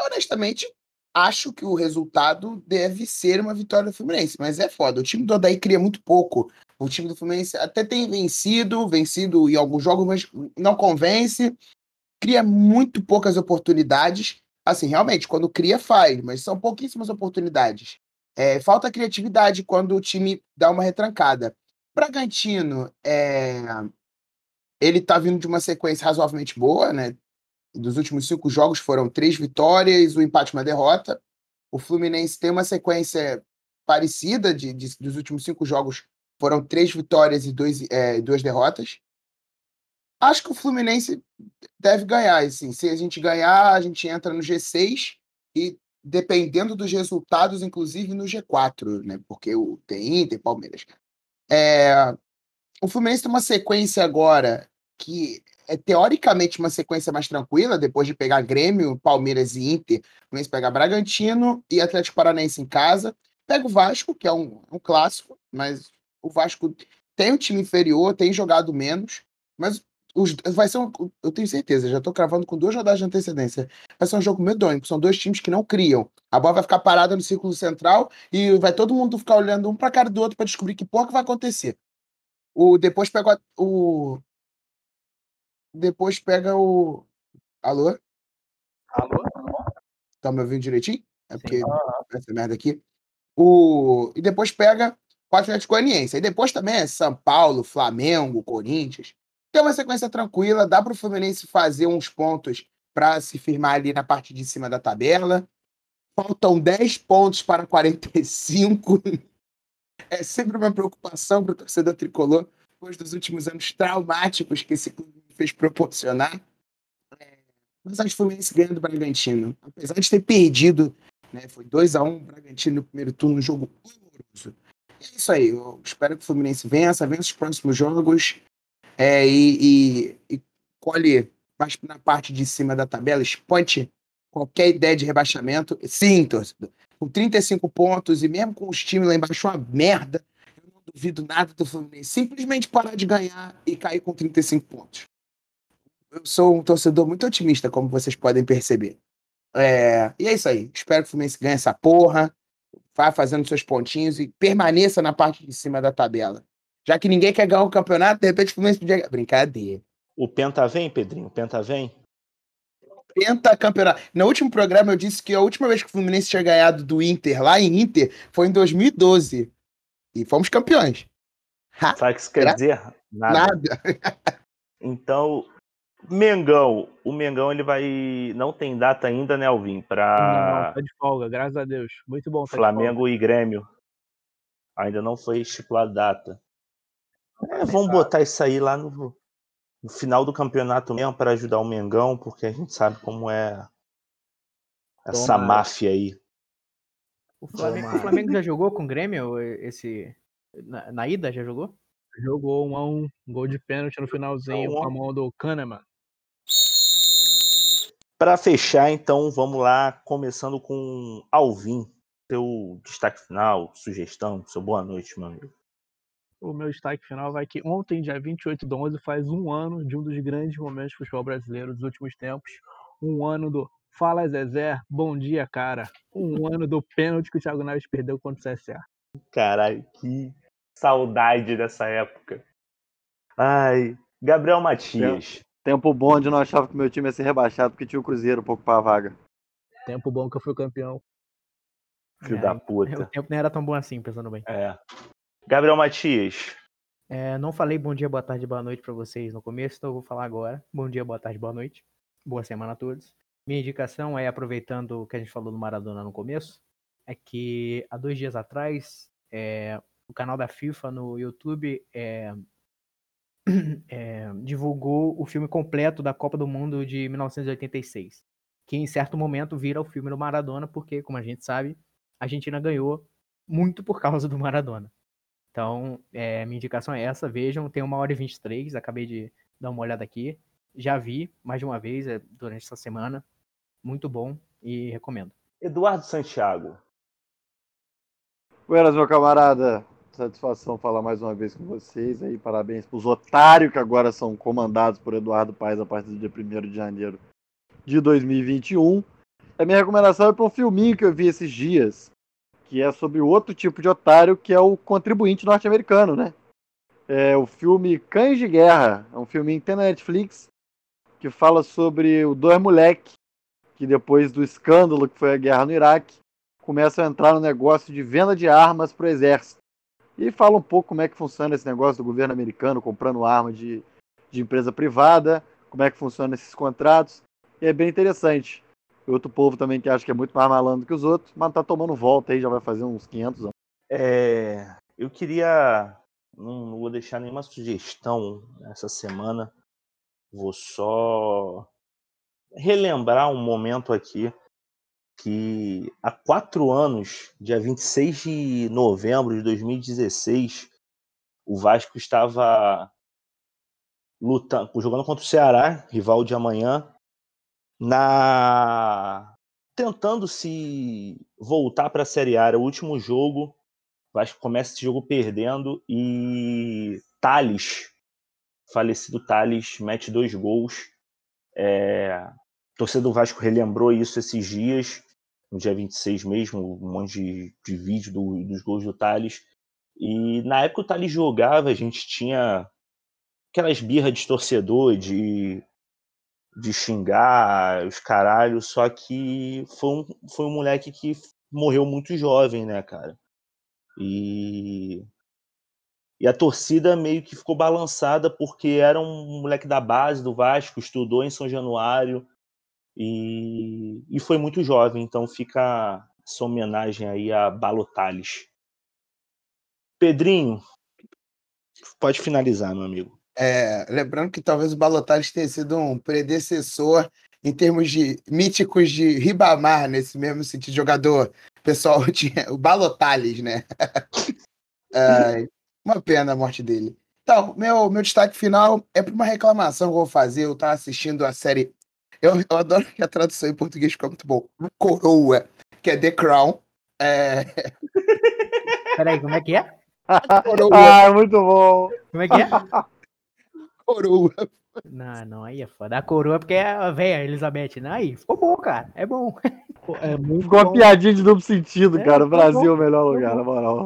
Honestamente, acho que o resultado deve ser uma vitória do Fluminense, mas é foda. O time do Odaí cria muito pouco. O time do Fluminense até tem vencido, vencido em alguns jogos, mas não convence. Cria muito poucas oportunidades. Assim, realmente, quando cria, faz, mas são pouquíssimas oportunidades. É, falta criatividade quando o time dá uma retrancada. Bragantino, é, ele tá vindo de uma sequência razoavelmente boa, né? Dos últimos cinco jogos foram três vitórias, um empate e uma derrota. O Fluminense tem uma sequência parecida de, de- dos últimos cinco jogos, foram três vitórias e dois, é, duas derrotas. Acho que o Fluminense deve ganhar. Assim, se a gente ganhar, a gente entra no G6 e dependendo dos resultados, inclusive no G4, né? Porque o tem Inter, Palmeiras. É, o Fluminense tem uma sequência agora que é teoricamente uma sequência mais tranquila, depois de pegar Grêmio, Palmeiras e Inter, o Fluminense pega Bragantino e Atlético Paranaense em casa. Pega o Vasco, que é um, um clássico, mas o Vasco tem um time inferior, tem jogado menos, mas os, vai ser um, eu tenho certeza, já tô cravando com duas rodadas de antecedência. Vai ser um jogo medonho, porque são dois times que não criam. A bola vai ficar parada no círculo central e vai todo mundo ficar olhando um pra cara do outro para descobrir que porra que vai acontecer. O, depois pega o. Depois pega o. Alô?
Alô?
Tá me ouvindo direitinho? É porque essa merda aqui. O... E depois pega o Atlético Goianiense. Aí depois também é São Paulo, Flamengo, Corinthians. Tem uma sequência tranquila, dá para o Fluminense fazer uns pontos para se firmar ali na parte de cima da tabela. Faltam 10 pontos para 45. (laughs) É sempre uma preocupação para o torcedor tricolor, depois dos últimos anos traumáticos que esse clube fez proporcionar. É, Mas acho que o Fluminense ganha do Bragantino. Apesar de ter perdido, né, foi 2x1 o Bragantino no primeiro turno, um jogo horroroso. É isso aí, eu espero que o Fluminense vença, vença os próximos jogos é, e, e, e colhe mais na parte de cima da tabela, esponte qualquer ideia de rebaixamento. Sim, torcedor. Com 35 pontos e mesmo com os times lá embaixo uma merda, eu não duvido nada do Fluminense simplesmente parar de ganhar e cair com 35 pontos. Eu sou um torcedor muito otimista, como vocês podem perceber. É, e é isso aí. Espero que o Fluminense ganhe essa porra, vá fazendo seus pontinhos e permaneça na parte de cima da tabela. Já que ninguém quer ganhar o campeonato, de repente o Fluminense podia. Brincadeira.
O Penta vem, Pedrinho? O Penta vem?
pentacampeonato. No último programa eu disse que a última vez que o Fluminense tinha ganhado do Inter lá em Inter foi em 2012. E fomos campeões. Ha,
Sabe o que isso quer dizer? Nada.
nada. (laughs)
Então, Mengão. O Mengão ele vai. Não tem data ainda, né, Alvin?
Não,
Para
tá de folga, graças a Deus. Muito bom. Tá de
Flamengo e Grêmio. Ainda não foi estipulada data. É, vamos botar isso aí lá no, no final do campeonato mesmo para ajudar o Mengão, porque a gente sabe como é essa
Tomara.
máfia aí.
O Flamengo, o. Flamengo já jogou com o Grêmio esse. Na, na ida já jogou?
Jogou um a um, gol de pênalti no finalzinho
Um a um.
com a mão do Kahneman.
Para fechar, então, vamos lá, começando com Alvin. Seu destaque final, sugestão, seu boa noite, meu amigo.
O meu destaque final vai que ontem, dia 28 de 11, faz um ano de um dos grandes momentos do futebol brasileiro dos últimos tempos. Um ano do Fala Zezé, bom dia, cara. Um ano do pênalti que o Thiago Neves perdeu contra o CSA.
Caralho, que saudade dessa época. Ai, Gabriel Matias.
Tempo bom onde eu não achava que meu time ia ser rebaixado porque tinha o Cruzeiro pra ocupar a vaga.
Tempo bom que eu fui campeão.
Filho
É,
da
O
puta.
tempo nem era tão bom assim, pensando bem.
É. Gabriel Matias.
É, não falei bom dia, boa tarde, boa noite pra vocês no começo, então eu vou falar agora. Bom dia, boa tarde, boa noite. Boa semana a todos. Minha indicação é, aproveitando o que a gente falou do Maradona no começo, é que há dois dias atrás, é, o canal da FIFA no YouTube é, (clears throat) é, divulgou o filme completo da Copa do Mundo de 1986, que em certo momento vira o filme do Maradona, porque, como a gente sabe, a Argentina ganhou muito por causa do Maradona. Então, é, minha indicação é essa. Vejam, tem uma hora e 23. Acabei de dar uma olhada aqui. Já vi mais de uma vez é, durante essa semana. Muito bom e recomendo.
Eduardo Santiago.
Buenas, meu camarada. Satisfação falar mais uma vez com vocês aí. Parabéns pros otários que agora são comandados por Eduardo Paes a partir do dia 1 de janeiro de 2021. A minha recomendação é para um filminho que eu vi esses dias, que é sobre outro tipo de otário, que é o contribuinte norte-americano, né? É o filme Cães de Guerra. É um filminho que tem na Netflix, que fala sobre o dois moleque que depois do escândalo que foi a guerra no Iraque, começam a entrar no negócio de venda de armas para o exército. E fala um pouco como é que funciona esse negócio do governo americano comprando arma de, de empresa privada, como é que funciona esses contratos. E é bem interessante. Outro povo também que acha que é muito mais malandro que os outros, mas tá tomando volta aí, já vai fazer uns 500 anos.
É, eu queria. Não, não vou deixar nenhuma sugestão essa semana. Vou só relembrar um momento aqui que há quatro anos, dia 26 de novembro de 2016, o Vasco estava lutando, jogando contra o Ceará, rival de amanhã, na tentando se voltar para a Série A. Era o último jogo. O Vasco começa esse jogo perdendo e Thales, falecido Thales, mete dois gols. É, a torcida do Vasco relembrou isso esses dias, no dia 26 mesmo, um monte de, de vídeo do- dos gols do Thales. E na época o Thales jogava, a gente tinha aquelas birras de torcedor, de, de xingar os caralhos, só que foi um, foi um moleque que morreu muito jovem, né, cara? E, e a torcida meio que ficou balançada porque era um moleque da base do Vasco, estudou em São Januário e, e foi muito jovem, então fica essa homenagem aí a Balotales. Pedrinho, pode finalizar, meu amigo.
É, lembrando que talvez o Balotelli tenha sido um predecessor em termos de míticos de Ribamar, nesse mesmo sentido, jogador. O pessoal (laughs) tinha o Balotales, né? (laughs) É, uma pena a morte dele. Então, meu, meu destaque final é para uma reclamação que eu vou fazer. Eu estava assistindo a série. Eu, eu adoro que a tradução em português ficou muito boa. Coroa, que é The Crown. É, (laughs)
Peraí, como é que é?
coroa,
Ah, muito bom.
Como é que é?
Coroa.
Não, não, aí é foda. A coroa porque é a velha Elizabeth. Não, aí ficou bom, cara. É bom. (laughs)
É muito
Ficou uma
bom.
piadinha de duplo sentido,
É,
cara. O Brasil é o melhor lugar, na moral.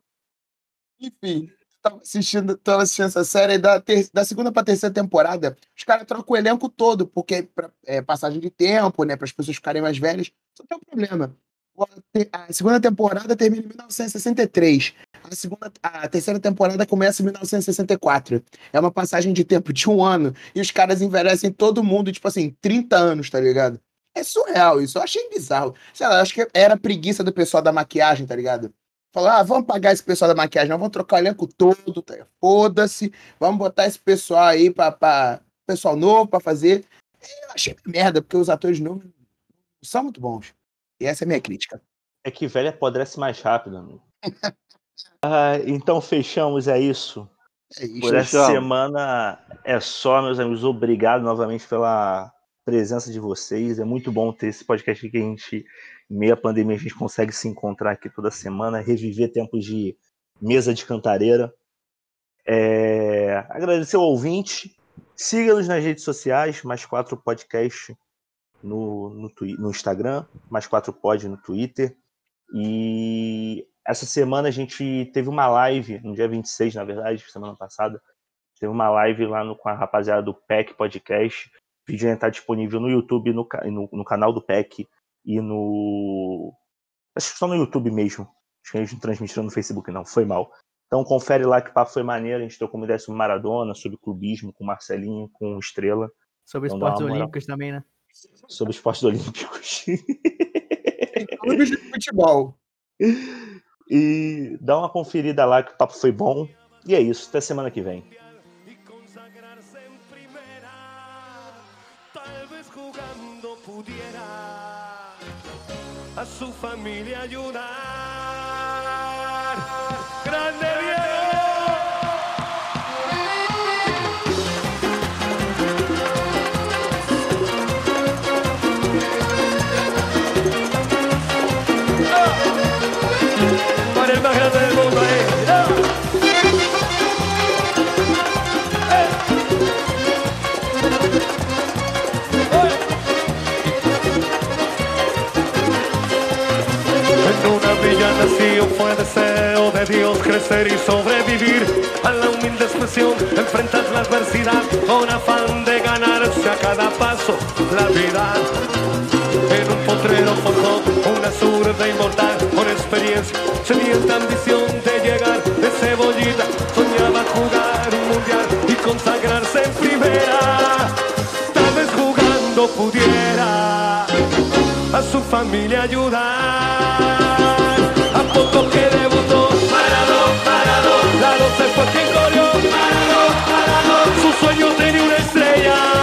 Enfim, tava assistindo, tava assistindo essa série da, ter- da segunda pra terceira temporada. Os caras trocam o elenco todo, porque pra, é passagem de tempo, né? Para as pessoas ficarem mais velhas. Só tem um problema. A segunda temporada termina em 1963. A, segunda, a terceira temporada começa em 1964. É uma passagem de tempo de um ano. E os caras envelhecem todo mundo, tipo assim, 30 anos, tá ligado? É surreal isso. Eu achei bizarro. Sei lá, acho que era preguiça do pessoal da maquiagem, tá ligado? Falou, ah, vamos pagar esse pessoal da maquiagem, não, vamos trocar o elenco todo, tá? foda-se, vamos botar esse pessoal aí pra, pra pessoal novo pra fazer. E eu achei merda, porque os atores novos são muito bons. E essa é a minha crítica.
É que velho apodrece mais rápido, amigo. (laughs) Ah, então fechamos, é isso.
É isso.
Por essa semana é só, meus amigos. Obrigado novamente pela presença de vocês. É muito bom ter esse podcast aqui que a gente, em meio à pandemia, a gente consegue se encontrar aqui toda semana, reviver tempos de mesa de cantareira. É, Agradecer ao ouvinte. Siga-nos nas redes sociais, mais quatro podcast no, no, no Instagram, mais quatro pod no Twitter. E essa semana a gente teve uma live, no dia 26, na verdade, semana passada, teve uma live lá no- com a rapaziada do PEC Podcast. O vídeo está disponível no YouTube, no, ca- no, no canal do PEC e no. Acho que só no YouTube mesmo. Acho que a gente não transmitiram no Facebook, não. Foi mal. Então confere lá que o papo foi maneiro. A gente trocou uma ideia sobre Maradona, sobre clubismo, com o Marcelinho, com Estrela,
Sobre
Então
esportes olímpicos também, né?
sobre esportes (laughs) olímpicos.
Clubes de futebol.
E dá uma conferida lá que o papo foi bom. E é isso. Até semana que vem.
a fue deseo de Dios crecer y sobrevivir a la humilde expresión, enfrentar la adversidad con afán de ganarse a cada paso la vida. En un potrero zurda inmortal con experiencia, sedienta ambición de llegar de cebollita, soñaba jugar un mundial y consagrarse en primera. Tal vez jugando pudiera a su familia ayudar. A poco que debutó, parado, parado, la 12 fue quien corrió, parado, parado. Su sueño tenía una estrella